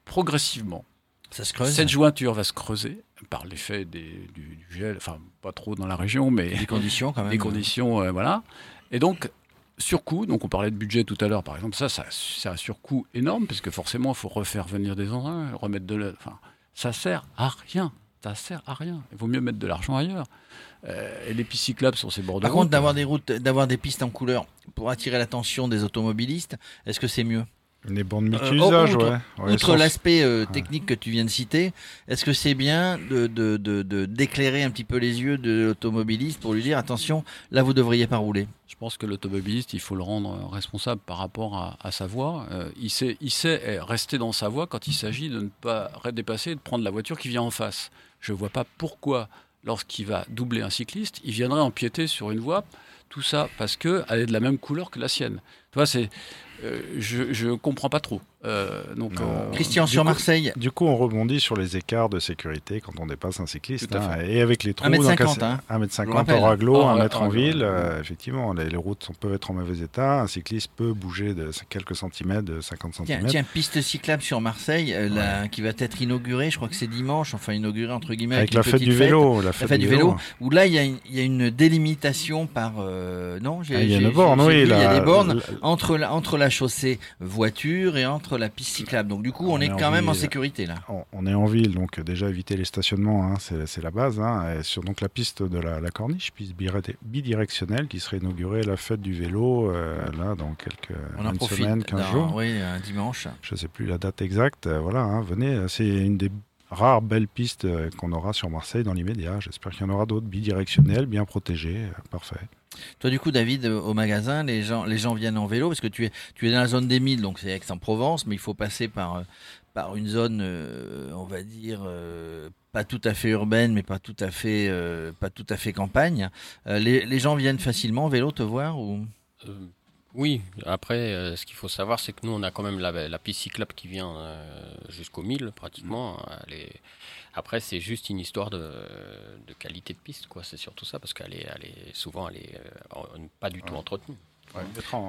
Speaker 4: progressivement,
Speaker 2: Ça se creuse.
Speaker 4: cette jointure va se creuser par l'effet du gel, enfin pas trop dans la région, mais
Speaker 2: des conditions quand même.
Speaker 4: des conditions, euh, voilà. Et donc, surcoût, donc on parlait de budget tout à l'heure, par exemple, ça, ça c'est un surcoût énorme, parce que forcément, il faut refaire venir des engins, remettre de l'aide. Enfin, ça sert à rien. Ça sert à rien. Il vaut mieux mettre de l'argent ailleurs. Euh, et les pistes cyclables sur ces bords de
Speaker 2: Par contre, d'avoir des routes, d'avoir des pistes en couleur pour attirer l'attention des automobilistes, est-ce que c'est mieux?
Speaker 5: Les bornes
Speaker 2: Euh,
Speaker 5: multi-usages,
Speaker 2: outre-
Speaker 5: ouais. Ouais,
Speaker 2: Outre l'aspect euh, technique que tu viens de citer, est-ce que c'est bien de, de, de, de- d'éclairer un petit peu les yeux de l'automobiliste pour lui dire attention, là vous devriez pas rouler?
Speaker 4: Je pense que l'automobiliste, il faut le rendre euh, responsable par rapport à, à sa voie. Euh, il, sait, il sait rester dans sa voie quand il s'agit de ne pas dépasser et de prendre la voiture qui vient en face. Je ne vois pas pourquoi, lorsqu'il va doubler un cycliste, il viendrait empiéter sur une voie. Tout ça parce qu'elle est de la même couleur que la sienne. Tu vois, c'est, je ne comprends pas trop. Euh, donc, euh,
Speaker 2: Christian
Speaker 5: du
Speaker 2: sur
Speaker 5: coup-
Speaker 2: Marseille,
Speaker 5: Du coup, on rebondit sur les écarts de sécurité quand on dépasse un cycliste. Hein, et avec les trous,
Speaker 2: 1m50,
Speaker 5: donc,
Speaker 2: hein.
Speaker 5: 1m50
Speaker 2: rappelle.
Speaker 5: hors aglo,
Speaker 4: Oh,
Speaker 5: 1
Speaker 4: ouais,
Speaker 5: mètre en
Speaker 4: hors aglo,
Speaker 5: ville.
Speaker 4: ouais.
Speaker 5: euh, effectivement, les, les routes sont- peuvent être en mauvais état. Un cycliste peut bouger de quelques centimètres, de 50
Speaker 2: tiens,
Speaker 5: centimètres.
Speaker 2: tiens, piste cyclable sur Marseille, euh, la- qui va être inaugurée, je crois que c'est dimanche, enfin inaugurée entre guillemets
Speaker 5: avec
Speaker 2: une
Speaker 5: la fête
Speaker 2: petite
Speaker 5: du vélo. La fête,
Speaker 2: fête du vélo, où là il y, a une- il y a une délimitation par euh, non j'ai-
Speaker 5: Ah, il y a une borne, oui.
Speaker 2: vu, Il y a des bornes
Speaker 5: la-
Speaker 2: entre la, entre la chaussée voiture et entre la piste cyclable. Donc du coup, on,
Speaker 5: On
Speaker 2: est
Speaker 5: est
Speaker 2: quand même en sécurité là.
Speaker 5: On, on est en ville, donc euh, déjà éviter les stationnements, hein, c'est la base. hein. Et sur donc la piste de la, la corniche, piste bidirectionnelle, qui serait inaugurée à la fête du vélo, euh, là, dans quelques
Speaker 2: On en
Speaker 5: une
Speaker 2: profite.
Speaker 5: semaine, 15
Speaker 2: d'un-
Speaker 5: jours.
Speaker 2: Oui, un dimanche.
Speaker 5: Je sais plus la date exacte. euh, voilà, hein, venez, c'est une des rares belles pistes qu'on aura sur Marseille dans l'immédiat. J'espère qu'il y en aura d'autres bidirectionnelles, bien protégées. Parfait.
Speaker 2: Toi, du coup, David, euh, au magasin, les gens, les gens viennent en vélo parce que tu es, tu es dans la zone des Milles, donc c'est Aix-en-Provence, mais il faut passer par, euh, par une zone, euh, on va dire, euh, pas tout à fait urbaine, mais pas tout à fait, euh, pas tout à fait campagne. Les, les gens viennent facilement en vélo te voir ou?
Speaker 3: Oui, après, euh, ce qu'il faut savoir, c'est que nous, on a quand même la, la piste cyclable qui vient euh, jusqu'au 1000, pratiquement. Elle est- Après, c'est juste une histoire de, de qualité de piste, quoi. C'est surtout ça, parce qu'elle est, elle est souvent, elle est euh, pas du tout entretenue.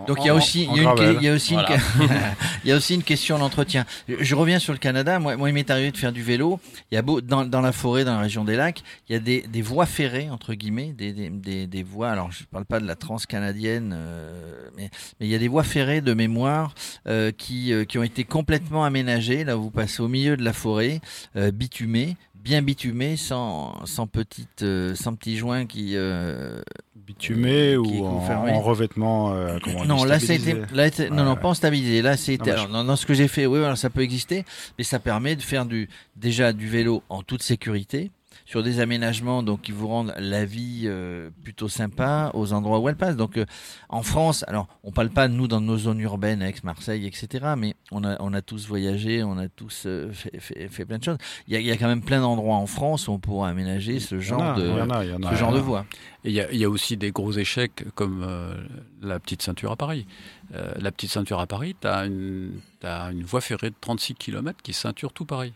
Speaker 2: Donc il y a aussi, il y a une que- il y a aussi une
Speaker 3: Voilà.
Speaker 2: que- il y a aussi une question d'entretien. Je reviens sur le Canada. Moi, moi il m'est arrivé de faire du vélo. Il y a beau, dans, dans la forêt, dans la région des lacs, il y a des, des voies ferrées entre guillemets, des, des, des, des voies. Alors je parle pas de la transcanadienne, euh, mais, mais il y a des voies ferrées de mémoire euh, qui, euh, qui ont été complètement aménagées. Là, vous passez au milieu de la forêt, euh, bitumée, bien bitumée, sans, sans petite, euh, sans petits joints qui euh,
Speaker 5: bitumé
Speaker 2: qui est
Speaker 5: ou en, en revêtement euh, comment on dit,
Speaker 2: non, là,
Speaker 5: stabilisé
Speaker 2: là, non,
Speaker 5: Ouais,
Speaker 2: non,
Speaker 5: ouais.
Speaker 2: pas en stabilisé. Là,
Speaker 5: Non,
Speaker 2: c'était, alors,
Speaker 5: je-
Speaker 2: dans, dans ce que j'ai fait, oui, alors, ça peut exister, mais ça permet de faire du, déjà du vélo en toute sécurité, sur des aménagements donc qui vous rendent la vie euh, plutôt sympa aux endroits où elle passe. Donc, euh, en France, alors, on parle pas de nous dans nos zones urbaines, Aix, Marseille, etc., mais on a, on a tous voyagé, on a tous euh, fait, fait, fait plein de choses. Il y a, il y a quand même plein d'endroits en France où on pourra aménager ce genre
Speaker 5: a,
Speaker 2: de,
Speaker 5: il y en a, il y en a.
Speaker 2: ce genre de voie.
Speaker 4: Et il y, y a aussi des gros échecs comme euh, la petite ceinture à Paris. Euh, la petite ceinture à Paris, tu as, une t'as une voie ferrée de 36 km qui ceinture tout Paris.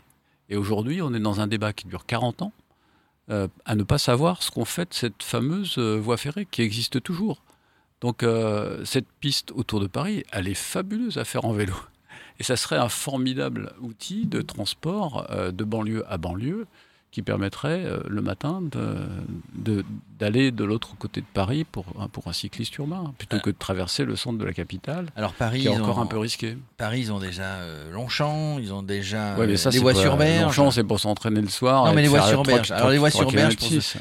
Speaker 4: Et aujourd'hui, on est dans un débat qui dure 40 ans euh, à ne pas savoir ce qu'on fait de cette fameuse euh, voie ferrée qui existe toujours. Donc euh, cette piste autour de Paris, elle est fabuleuse à faire en vélo. Et ça serait un formidable outil de transport de banlieue à banlieue qui permettrait euh, le matin de- d'aller de, l'autre côté de Paris pour, un- pour un cycliste urbain, plutôt que de traverser le centre de la capitale,
Speaker 2: Alors, Paris,
Speaker 4: qui est encore
Speaker 2: ont-
Speaker 4: un peu risqué.
Speaker 2: Paris, ils ont déjà euh, Longchamp, ils ont déjà
Speaker 4: Ouais, mais
Speaker 2: euh,
Speaker 4: ça,
Speaker 2: les voies sur berge.
Speaker 4: Longchamp, c'est pour s'entraîner le soir.
Speaker 2: Non, mais les voies sur berge. Alors, les voies sur berge,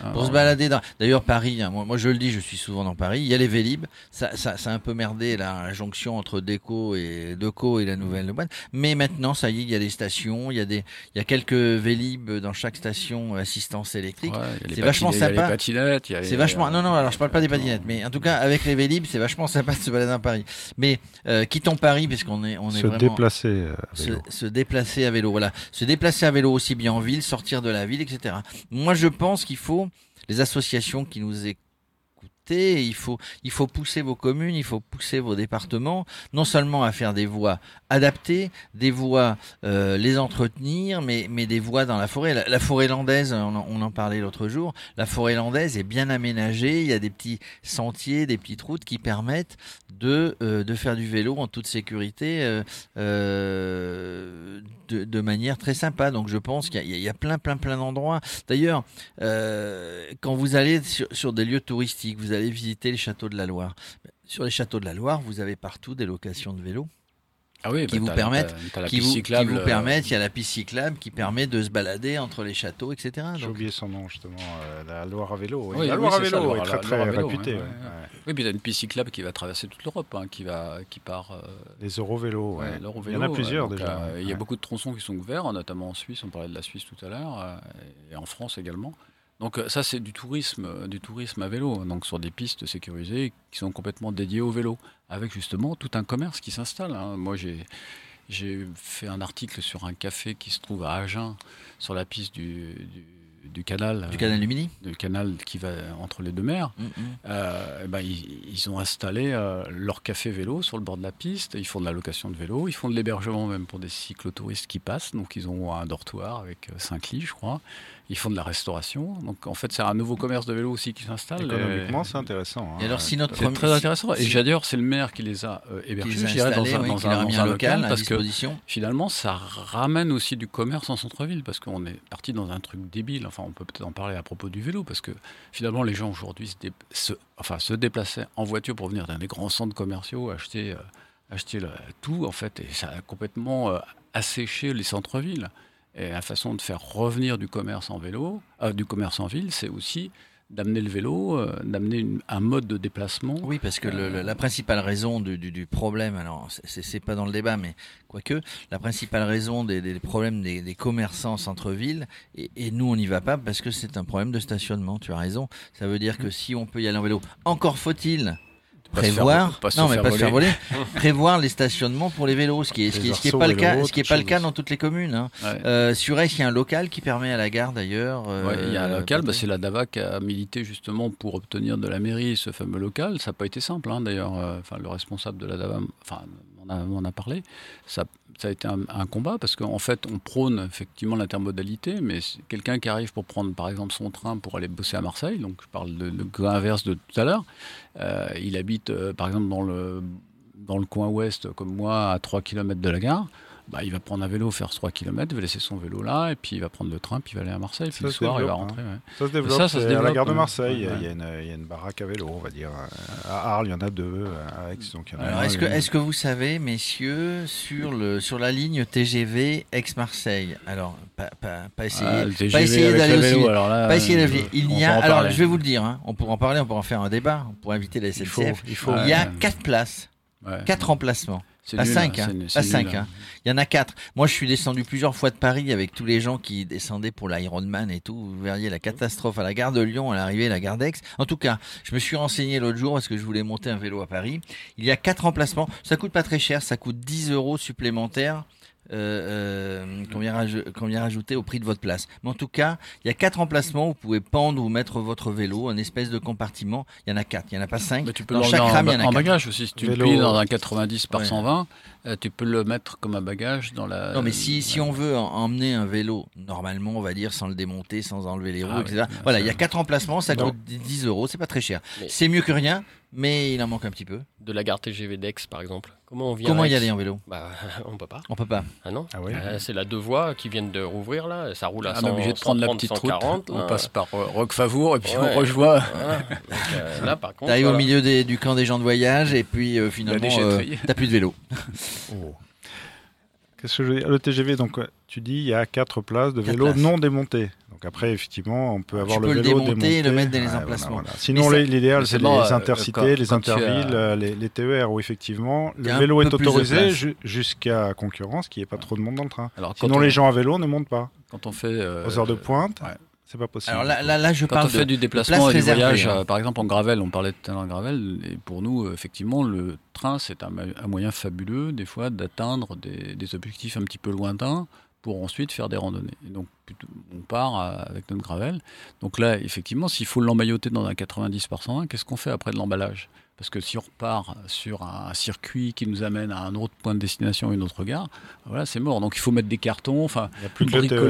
Speaker 4: hein.
Speaker 2: Pour se balader. D'ailleurs, Paris, hein, moi, moi, je le dis, je suis souvent dans Paris. Il y a les Vélib. Ça, ça, ça a un peu merdé la, la jonction entre Déco et Deco et la nouvelle boîte. Mais maintenant, ça y est, il y a des stations. Il y a des, il y a quelques Vélib dans chaque station euh, assistance électrique.
Speaker 4: Ouais,
Speaker 2: C'est vachement sympa.
Speaker 4: les patinettes,
Speaker 2: C'est vachement.
Speaker 4: y
Speaker 2: Non, non. Alors, je parle pas des patinettes, mais en tout cas, avec les Vélib, c'est vachement sympa de se balader dans Paris. Mais euh, quittons Paris, puisqu'on est, on est
Speaker 5: se
Speaker 2: vraiment
Speaker 5: déplacer. euh, à
Speaker 2: se,
Speaker 5: vélo.
Speaker 2: se déplacer à vélo. Voilà, se déplacer à vélo aussi bien en ville, sortir de la ville, etc. Moi, je pense qu'il faut les associations qui nous écoutent. Il faut, il faut pousser vos communes, il faut pousser vos départements, non seulement à faire des voies adaptées, des voies euh, les entretenir, mais, mais des voies dans la forêt. La, forêt landaise, on en, parlait l'autre jour, la forêt landaise est bien aménagée, il y a des petits sentiers, des petites routes qui permettent de, euh, de faire du vélo en toute sécurité. euh, de, manière très sympa. Donc je pense qu'il y, a- plein, plein, plein d'endroits. D'ailleurs, quand vous allez sur, sur des lieux touristiques, vous allez visiter les châteaux de la Loire. Sur les châteaux de la Loire, vous avez partout des locations de vélos
Speaker 4: Ah oui,
Speaker 2: qui
Speaker 4: bah,
Speaker 2: vous qui vous, qui
Speaker 4: cyclable,
Speaker 2: vous
Speaker 4: euh,
Speaker 2: permettent. Il y a la piste cyclable qui permet de se balader entre les châteaux, etc.
Speaker 5: J'ai oublié son nom justement, euh, la Loire à vélo. oui.
Speaker 4: Oui,
Speaker 5: la
Speaker 4: oui,
Speaker 5: Loire à
Speaker 4: ça,
Speaker 5: vélo
Speaker 4: Loire-
Speaker 5: est très
Speaker 4: la
Speaker 5: très
Speaker 4: vélo,
Speaker 5: réputée.
Speaker 4: ouais,
Speaker 5: ouais,
Speaker 4: ouais,
Speaker 5: ouais.
Speaker 4: Oui, puis tu as une piste cyclable qui va traverser toute l'Europe, hein, qui, va, qui part. euh,
Speaker 5: Les Eurovélos, ouais. il y en a plusieurs
Speaker 4: Donc,
Speaker 5: déjà.
Speaker 4: euh, Il y a beaucoup de tronçons qui sont ouverts, notamment en Suisse, on parlait de la Suisse tout à l'heure, euh, et en France également. Donc euh, ça, c'est du tourisme, euh, du tourisme à vélo, donc sur des pistes sécurisées qui sont complètement dédiées au vélo, avec justement tout un commerce qui s'installe. hein. Moi, j'ai j'ai fait un article sur un café qui se trouve à Agen, sur la piste du, du, du canal,
Speaker 2: du
Speaker 4: euh,
Speaker 2: canal du Midi.
Speaker 4: du canal qui va entre les deux mers.
Speaker 2: Mm, mm.
Speaker 4: Euh, ben, ils, ils ont installé euh, leur café vélo sur le bord de la piste. Ils font de la location de vélo. Ils font de l'hébergement même pour des cyclotouristes qui passent. Donc ils ont un dortoir avec euh, cinq lits, je crois. Ils font de la restauration. Donc en fait, c'est un nouveau commerce de vélo aussi qui s'installe.
Speaker 5: Économiquement,
Speaker 4: Et-
Speaker 5: c'est intéressant.
Speaker 2: Et
Speaker 5: hein.
Speaker 2: alors, si notre
Speaker 4: c'est très intéressant. Et d'ailleurs, c'est le maire qui les a euh,
Speaker 2: qui
Speaker 4: hébergés,
Speaker 2: les a
Speaker 4: je dirais, dans un,
Speaker 2: oui,
Speaker 4: dans un-
Speaker 2: un local
Speaker 4: parce que finalement, ça ramène aussi du commerce en centre-ville parce qu'on est parti dans un truc débile. enfin, on peut peut-être en parler à propos du vélo, parce que finalement, les gens aujourd'hui se, dé- se- enfin, se déplaçaient en voiture pour venir dans des grands centres commerciaux, acheter, euh, acheter le- tout, en fait, et ça a complètement euh, asséché les centres-villes. Et la façon de faire revenir du commerce en vélo, euh, du commerce en ville, c'est aussi d'amener le vélo, euh, d'amener un mode de déplacement.
Speaker 2: Oui, parce que le- le- la principale raison du, du- du problème, alors c'est- pas dans le débat, mais quoique, la principale raison des, des problèmes des, des commerçants centre-ville, et, et nous on n'y va pas parce que c'est un problème de stationnement, tu as raison. Ça veut dire que si on peut y aller en vélo, encore faut-il prévoir,
Speaker 4: vo- pas se
Speaker 2: non
Speaker 4: faire
Speaker 2: mais pas se faire
Speaker 4: voler.
Speaker 2: prévoir les stationnements pour les vélos, ce qui est, ce qui est, ce qui est
Speaker 5: Les
Speaker 2: pas le cas, ce qui est pas le cas dans toutes les communes. Hein.
Speaker 4: Ouais.
Speaker 2: Euh, sur Aix, il y a un local qui permet à la gare d'ailleurs. euh,
Speaker 4: Ouais, il y a un local, bah, c'est la DAVA qui a milité justement pour obtenir de la mairie ce fameux local. Ça n'a pas été simple, hein, d'ailleurs. euh, Enfin, le responsable de la DAVA enfin, m'en a, m'en a parlé. Ça, ça a été un, combat parce qu'en fait, on prône effectivement l'intermodalité, mais quelqu'un qui arrive pour prendre par exemple son train pour aller bosser à Marseille, donc je parle de, de cas inverse de tout à l'heure, euh, il habite euh, par exemple dans le, dans le coin ouest, comme moi, à 3 km de la gare. Bah, il va prendre un vélo, faire 3 km, il va laisser son vélo là, et puis il va prendre le train, puis il va aller à Marseille, puis
Speaker 5: Ça
Speaker 4: le soir il va
Speaker 5: développe,
Speaker 4: rentrer. ouais.
Speaker 5: Ça se développe,
Speaker 4: ça, ça se
Speaker 5: c'est à la
Speaker 4: développe,
Speaker 5: gare de. Marseille, il y a-
Speaker 4: Ouais.
Speaker 5: il y, a une- il y a une baraque à vélo, on va dire. À Arles, il y en a deux, à Aix, donc il y en a
Speaker 2: Alors,
Speaker 5: un,
Speaker 2: est-ce que, vous savez, messieurs, sur, le, sur la ligne TGV Aix-Marseille, alors, pas, pas, pas essayer,
Speaker 4: Ah,
Speaker 2: pas essayer d'aller aussi.
Speaker 4: alors là,
Speaker 2: Pas essayer
Speaker 4: euh,
Speaker 2: d'aller. Il y a, alors je vais vous le dire, hein, on pourra en parler, on pourra en faire un débat, on pourra inviter la
Speaker 5: il faut,
Speaker 2: SNCF.
Speaker 5: il faut.
Speaker 2: Il y a
Speaker 4: Ouais.
Speaker 2: quatre places,
Speaker 4: Ouais.
Speaker 2: quatre emplacements.
Speaker 4: Nul,
Speaker 2: cinq,
Speaker 4: hein,
Speaker 2: hein,
Speaker 4: c'est
Speaker 2: cinq,
Speaker 4: nul,
Speaker 2: hein. Il y en a quatre. Moi, je suis descendu plusieurs fois de Paris avec tous les gens qui descendaient pour l'Ironman et tout. Vous verriez la catastrophe à la gare de Lyon, à l'arrivée, à la gare d'Aix. En tout cas, je me suis renseigné l'autre jour parce que je voulais monter un vélo à Paris. Il y a quatre emplacements. Ça coûte pas très cher. Ça coûte 10 euros supplémentaires. Euh, euh, qu'on vient, rajouter au prix de votre place. Mais en tout cas, il y a quatre emplacements où vous pouvez pendre ou mettre votre vélo, un espèce de compartiment. Il y en a quatre, il y en a pas cinq.
Speaker 4: Mais tu peux
Speaker 2: Dans chaque rame, il y
Speaker 4: en,
Speaker 2: a
Speaker 4: en bagage aussi. Si tu
Speaker 5: Vélo,
Speaker 4: le plies dans
Speaker 5: euh,
Speaker 4: un 90 par
Speaker 2: ouais.
Speaker 4: 120, euh, tu peux le mettre comme un bagage dans la.
Speaker 2: Non, mais si, si on veut en- emmener un vélo, normalement, on va dire sans le démonter, sans enlever les roues,
Speaker 4: Ah
Speaker 2: etc.
Speaker 4: oui, bien
Speaker 2: voilà, il y a quatre emplacements, ça
Speaker 5: Non.
Speaker 2: coûte 10 euros, c'est pas très cher.
Speaker 3: Mais-
Speaker 2: C'est mieux que rien, mais il en manque un petit peu.
Speaker 3: De la gare TGV d'Aix, par exemple. Comment on vient
Speaker 2: Comment y aller en vélo
Speaker 3: Bah, on peut pas.
Speaker 2: On peut pas.
Speaker 3: Ah non
Speaker 5: Ah ouais.
Speaker 3: Euh, C'est la deux voies qui viennent de rouvrir là. Ça roule à
Speaker 4: on
Speaker 3: 100,
Speaker 4: est obligé de prendre la
Speaker 3: 130,
Speaker 4: petite
Speaker 3: 140,
Speaker 4: route.
Speaker 3: là.
Speaker 4: On passe par euh, Roquefavour et puis
Speaker 3: Ouais.
Speaker 4: on rejoint
Speaker 3: Voilà. Donc, euh, là, par contre.
Speaker 2: T'arrives au
Speaker 3: voilà.
Speaker 2: milieu des- du camp des gens de voyage et puis euh, finalement, euh, t'as plus de vélo.
Speaker 5: Oh. Qu'est-ce que je veux dire? Le TGV, donc euh, tu dis il y a quatre places de
Speaker 2: Quatre
Speaker 5: vélos
Speaker 2: places.
Speaker 5: non démontés. Donc après, effectivement, on peut avoir
Speaker 2: Tu
Speaker 5: le
Speaker 2: peux le
Speaker 5: vélo
Speaker 2: démonter et le mettre dans les
Speaker 5: Ouais,
Speaker 2: emplacements.
Speaker 5: voilà, voilà. Sinon, l'idéal, c'est les
Speaker 4: euh,
Speaker 5: intercités,
Speaker 4: quand-
Speaker 5: les
Speaker 4: quand tu as-
Speaker 5: intervilles, euh, les, les TER, où effectivement, le vélo est autorisé jusqu'à concurrence, qu'il n'y ait pas trop de monde dans le train.
Speaker 4: Alors,
Speaker 5: Sinon,
Speaker 4: on,
Speaker 5: les gens à vélo ne montent pas.
Speaker 4: quand on fait. euh,
Speaker 5: Aux heures de pointe,
Speaker 4: ouais.
Speaker 5: c'est pas possible.
Speaker 2: Alors là, là, là je
Speaker 4: Quand
Speaker 2: parle
Speaker 4: on fait
Speaker 2: de
Speaker 4: du
Speaker 2: de
Speaker 4: déplacement et du voyage,
Speaker 2: hein.
Speaker 4: euh, par exemple en gravel, on parlait tout à l'heure de gravel, et pour nous, effectivement, le train, c'est un, moyen fabuleux, des fois, d'atteindre des, des objectifs un petit peu lointains pour ensuite faire des randonnées. Et donc, on part avec notre gravel. Donc là, effectivement, s'il faut l'emmailloter dans un 90 par 120, qu'est-ce qu'on fait après de l'emballage? Parce que si on repart sur un circuit qui nous amène à un autre point de destination, une autre gare, voilà, c'est mort. Donc il faut mettre des cartons. Enfin,
Speaker 5: Il n'y a plus que le TER.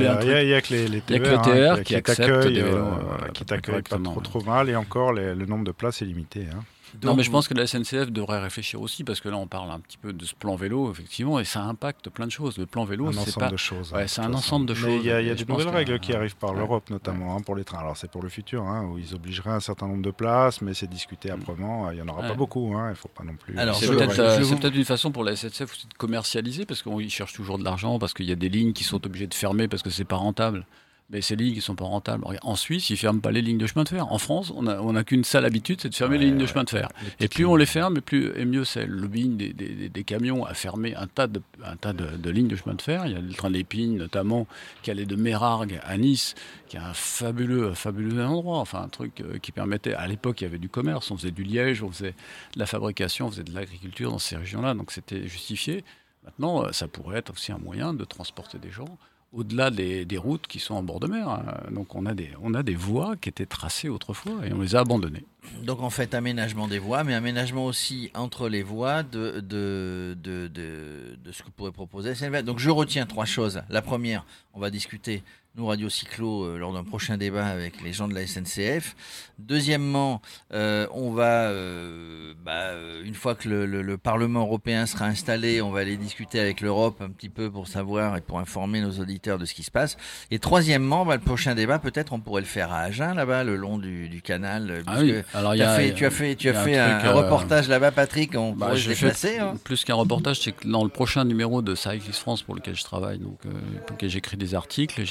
Speaker 5: Il y a- a que les, les
Speaker 4: a que le TER
Speaker 5: hein,
Speaker 4: qui accepte
Speaker 5: t'accueillent,
Speaker 4: des vélos,
Speaker 5: euh,
Speaker 4: euh,
Speaker 5: qui t'accueillent pas trop, trop mal. Et encore, les- le nombre de places est limité. hein.
Speaker 4: Non, mais je pense que la SNCF devrait réfléchir aussi, parce que là, on parle un petit peu de ce plan vélo, effectivement, et ça impacte plein de choses. Le plan vélo,
Speaker 5: un
Speaker 4: c'est
Speaker 5: ensemble
Speaker 4: pas.
Speaker 5: de choses.
Speaker 4: Ouais,
Speaker 5: hein,
Speaker 4: c'est
Speaker 5: de
Speaker 4: un ensemble de
Speaker 5: il y a,
Speaker 4: choses,
Speaker 5: il y a des nouvelles règles qui arrivent par
Speaker 4: Ouais.
Speaker 5: l'Europe, notamment, hein, pour les trains. Alors, c'est pour le futur, hein, où ils obligeraient un certain nombre de places, mais c'est discuté âprement. Il n'y en aura
Speaker 4: Ouais.
Speaker 5: pas beaucoup. hein, Il ne faut pas non plus.
Speaker 2: Alors,
Speaker 4: C'est peut-être euh, c'est
Speaker 2: vous-
Speaker 4: peut-être une façon pour la SNCF aussi de commercialiser, parce qu'ils cherchent toujours de l'argent, parce qu'il y a des lignes qui sont obligées de fermer parce que c'est pas rentable. Mais ces lignes, ils sont pas rentables. En Suisse, ils ferment pas les lignes de chemin de fer. En France, on a, on a qu'une seule habitude, c'est de fermer les lignes de chemin de fer. Et plus on les ferme, et plus et mieux c'est. Le lobbying des, des- des- des camions a fermé un tas, de, un tas de, de lignes de chemin de fer. Il y a le train d'Épines notamment, qui allait de Mérargues à Nice, qui est un fabuleux, fabuleux endroit. Enfin, un truc euh, qui permettait. À l'époque, il y avait du commerce. On faisait du liège, on faisait de la fabrication, on faisait de l'agriculture dans ces régions-là. Donc c'était justifié. Maintenant, euh, ça pourrait être aussi un moyen de transporter des gens au-delà des, des routes qui sont en bord de mer. hein. Donc on a, des, on a des voies qui étaient tracées autrefois et on les a abandonnées.
Speaker 2: Donc en fait, aménagement des voies, mais aménagement aussi entre les voies de, de, de, de, de ce que pourrait proposer SNV. Donc je retiens trois choses. La première, on va discuter, nous, Radio Cyclo, euh, lors d'un prochain débat avec les gens de la SNCF. Deuxièmement, euh, on va, euh, bah, une fois que le, le- le Parlement européen sera installé, on va aller discuter avec l'Europe un petit peu pour savoir et pour informer nos auditeurs de ce qui se passe. Et troisièmement, bah, le prochain débat, peut-être on pourrait le faire à Agen, là-bas, le long du, du canal.
Speaker 4: Ah oui, alors y
Speaker 2: as
Speaker 4: a,
Speaker 2: fait, tu as fait, tu as fait
Speaker 4: un
Speaker 2: un,
Speaker 4: truc,
Speaker 2: un
Speaker 4: euh,
Speaker 2: reportage là-bas, Patrick. On
Speaker 4: Bah,
Speaker 2: pourrait
Speaker 4: je
Speaker 2: déplacer. hein.
Speaker 4: plus qu'un reportage, c'est que dans le prochain numéro de Cyclist France pour lequel je travaille, donc euh, pour lequel j'écris des articles,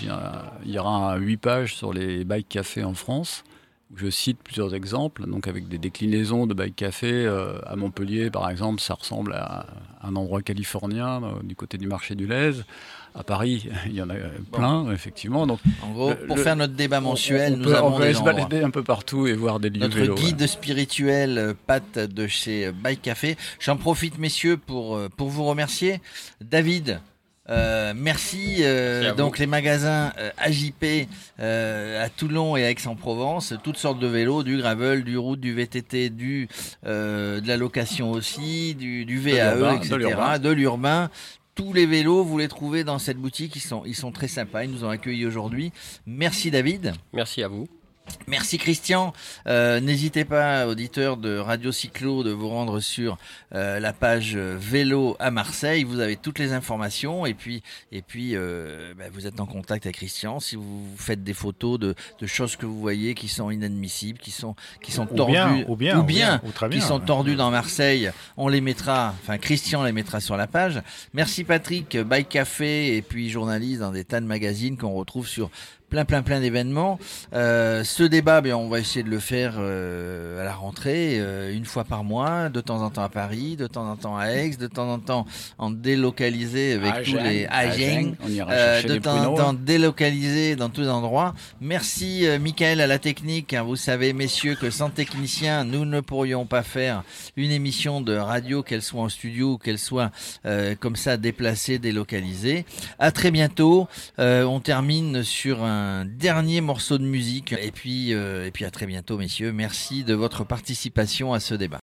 Speaker 4: il y aura huit pages sur les bike cafés en France. où Je cite plusieurs exemples, donc avec des déclinaisons de bike café euh, à Montpellier, par exemple, ça ressemble à un endroit californien euh, du côté du marché du Lez. À Paris, il y en a euh, plein, effectivement. Donc,
Speaker 2: En gros,
Speaker 4: Le-
Speaker 2: pour
Speaker 4: le-
Speaker 2: faire notre débat mensuel,
Speaker 4: on, on
Speaker 2: nous
Speaker 4: peut,
Speaker 2: avons
Speaker 4: on peut
Speaker 2: des
Speaker 4: aller se balader un peu partout et voir des lieux
Speaker 2: Notre
Speaker 4: vélo,
Speaker 2: guide spirituel, euh, Pat de chez euh, Bike Café. J'en profite, messieurs, pour, pour vous remercier. David, euh, merci. euh,
Speaker 3: Merci à vous.
Speaker 2: donc, les magasins euh, AJP euh, à Toulon et à Aix-en-Provence, toutes sortes de vélos, du gravel, du route, du VTT, du, euh, de la location aussi, du, du VAE,
Speaker 4: de
Speaker 2: etc., de l'urbain. Tous les vélos, vous les trouvez dans cette boutique. Ils sont, ils sont très sympas. Ils nous ont accueillis aujourd'hui. Merci, David.
Speaker 3: Merci à vous.
Speaker 2: Merci Christian. Euh, N'hésitez pas, auditeurs de Radio Cyclo, de vous rendre sur euh, la page euh, vélo à Marseille. Vous avez toutes les informations et puis et puis euh, bah, vous êtes en contact avec Christian. Si vous faites des photos de, de choses que vous voyez qui sont inadmissibles, qui sont qui sont
Speaker 5: Ou
Speaker 2: tordues,
Speaker 5: bien, ou bien,
Speaker 2: ou bien,
Speaker 5: ou très
Speaker 2: qui
Speaker 5: bien.
Speaker 2: sont tordus dans Marseille, on les mettra, enfin Christian les mettra sur la page. Merci Patrick, Bike Café et puis journaliste dans des tas de magazines qu'on retrouve sur plein plein plein d'événements. Euh, ce débat, ben, on va essayer de le faire euh, à la rentrée, euh, une fois par mois, de temps en temps à Paris, de temps en temps à Aix, de temps en temps en délocalisé avec tous les Agen.
Speaker 4: on ira
Speaker 2: Euh, de temps en temps délocalisé dans tous les endroits. Merci euh, Michael à la technique. hein. Vous savez messieurs que sans technicien, nous ne pourrions pas faire une émission de radio, qu'elle soit en studio ou qu'elle soit euh, comme ça déplacée, délocalisée. À très bientôt. Euh, on termine sur dernier morceau de musique et puis euh, et puis à très bientôt messieurs. Merci de votre participation à ce débat.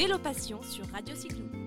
Speaker 1: Vélo Passion sur Radio Cyclo.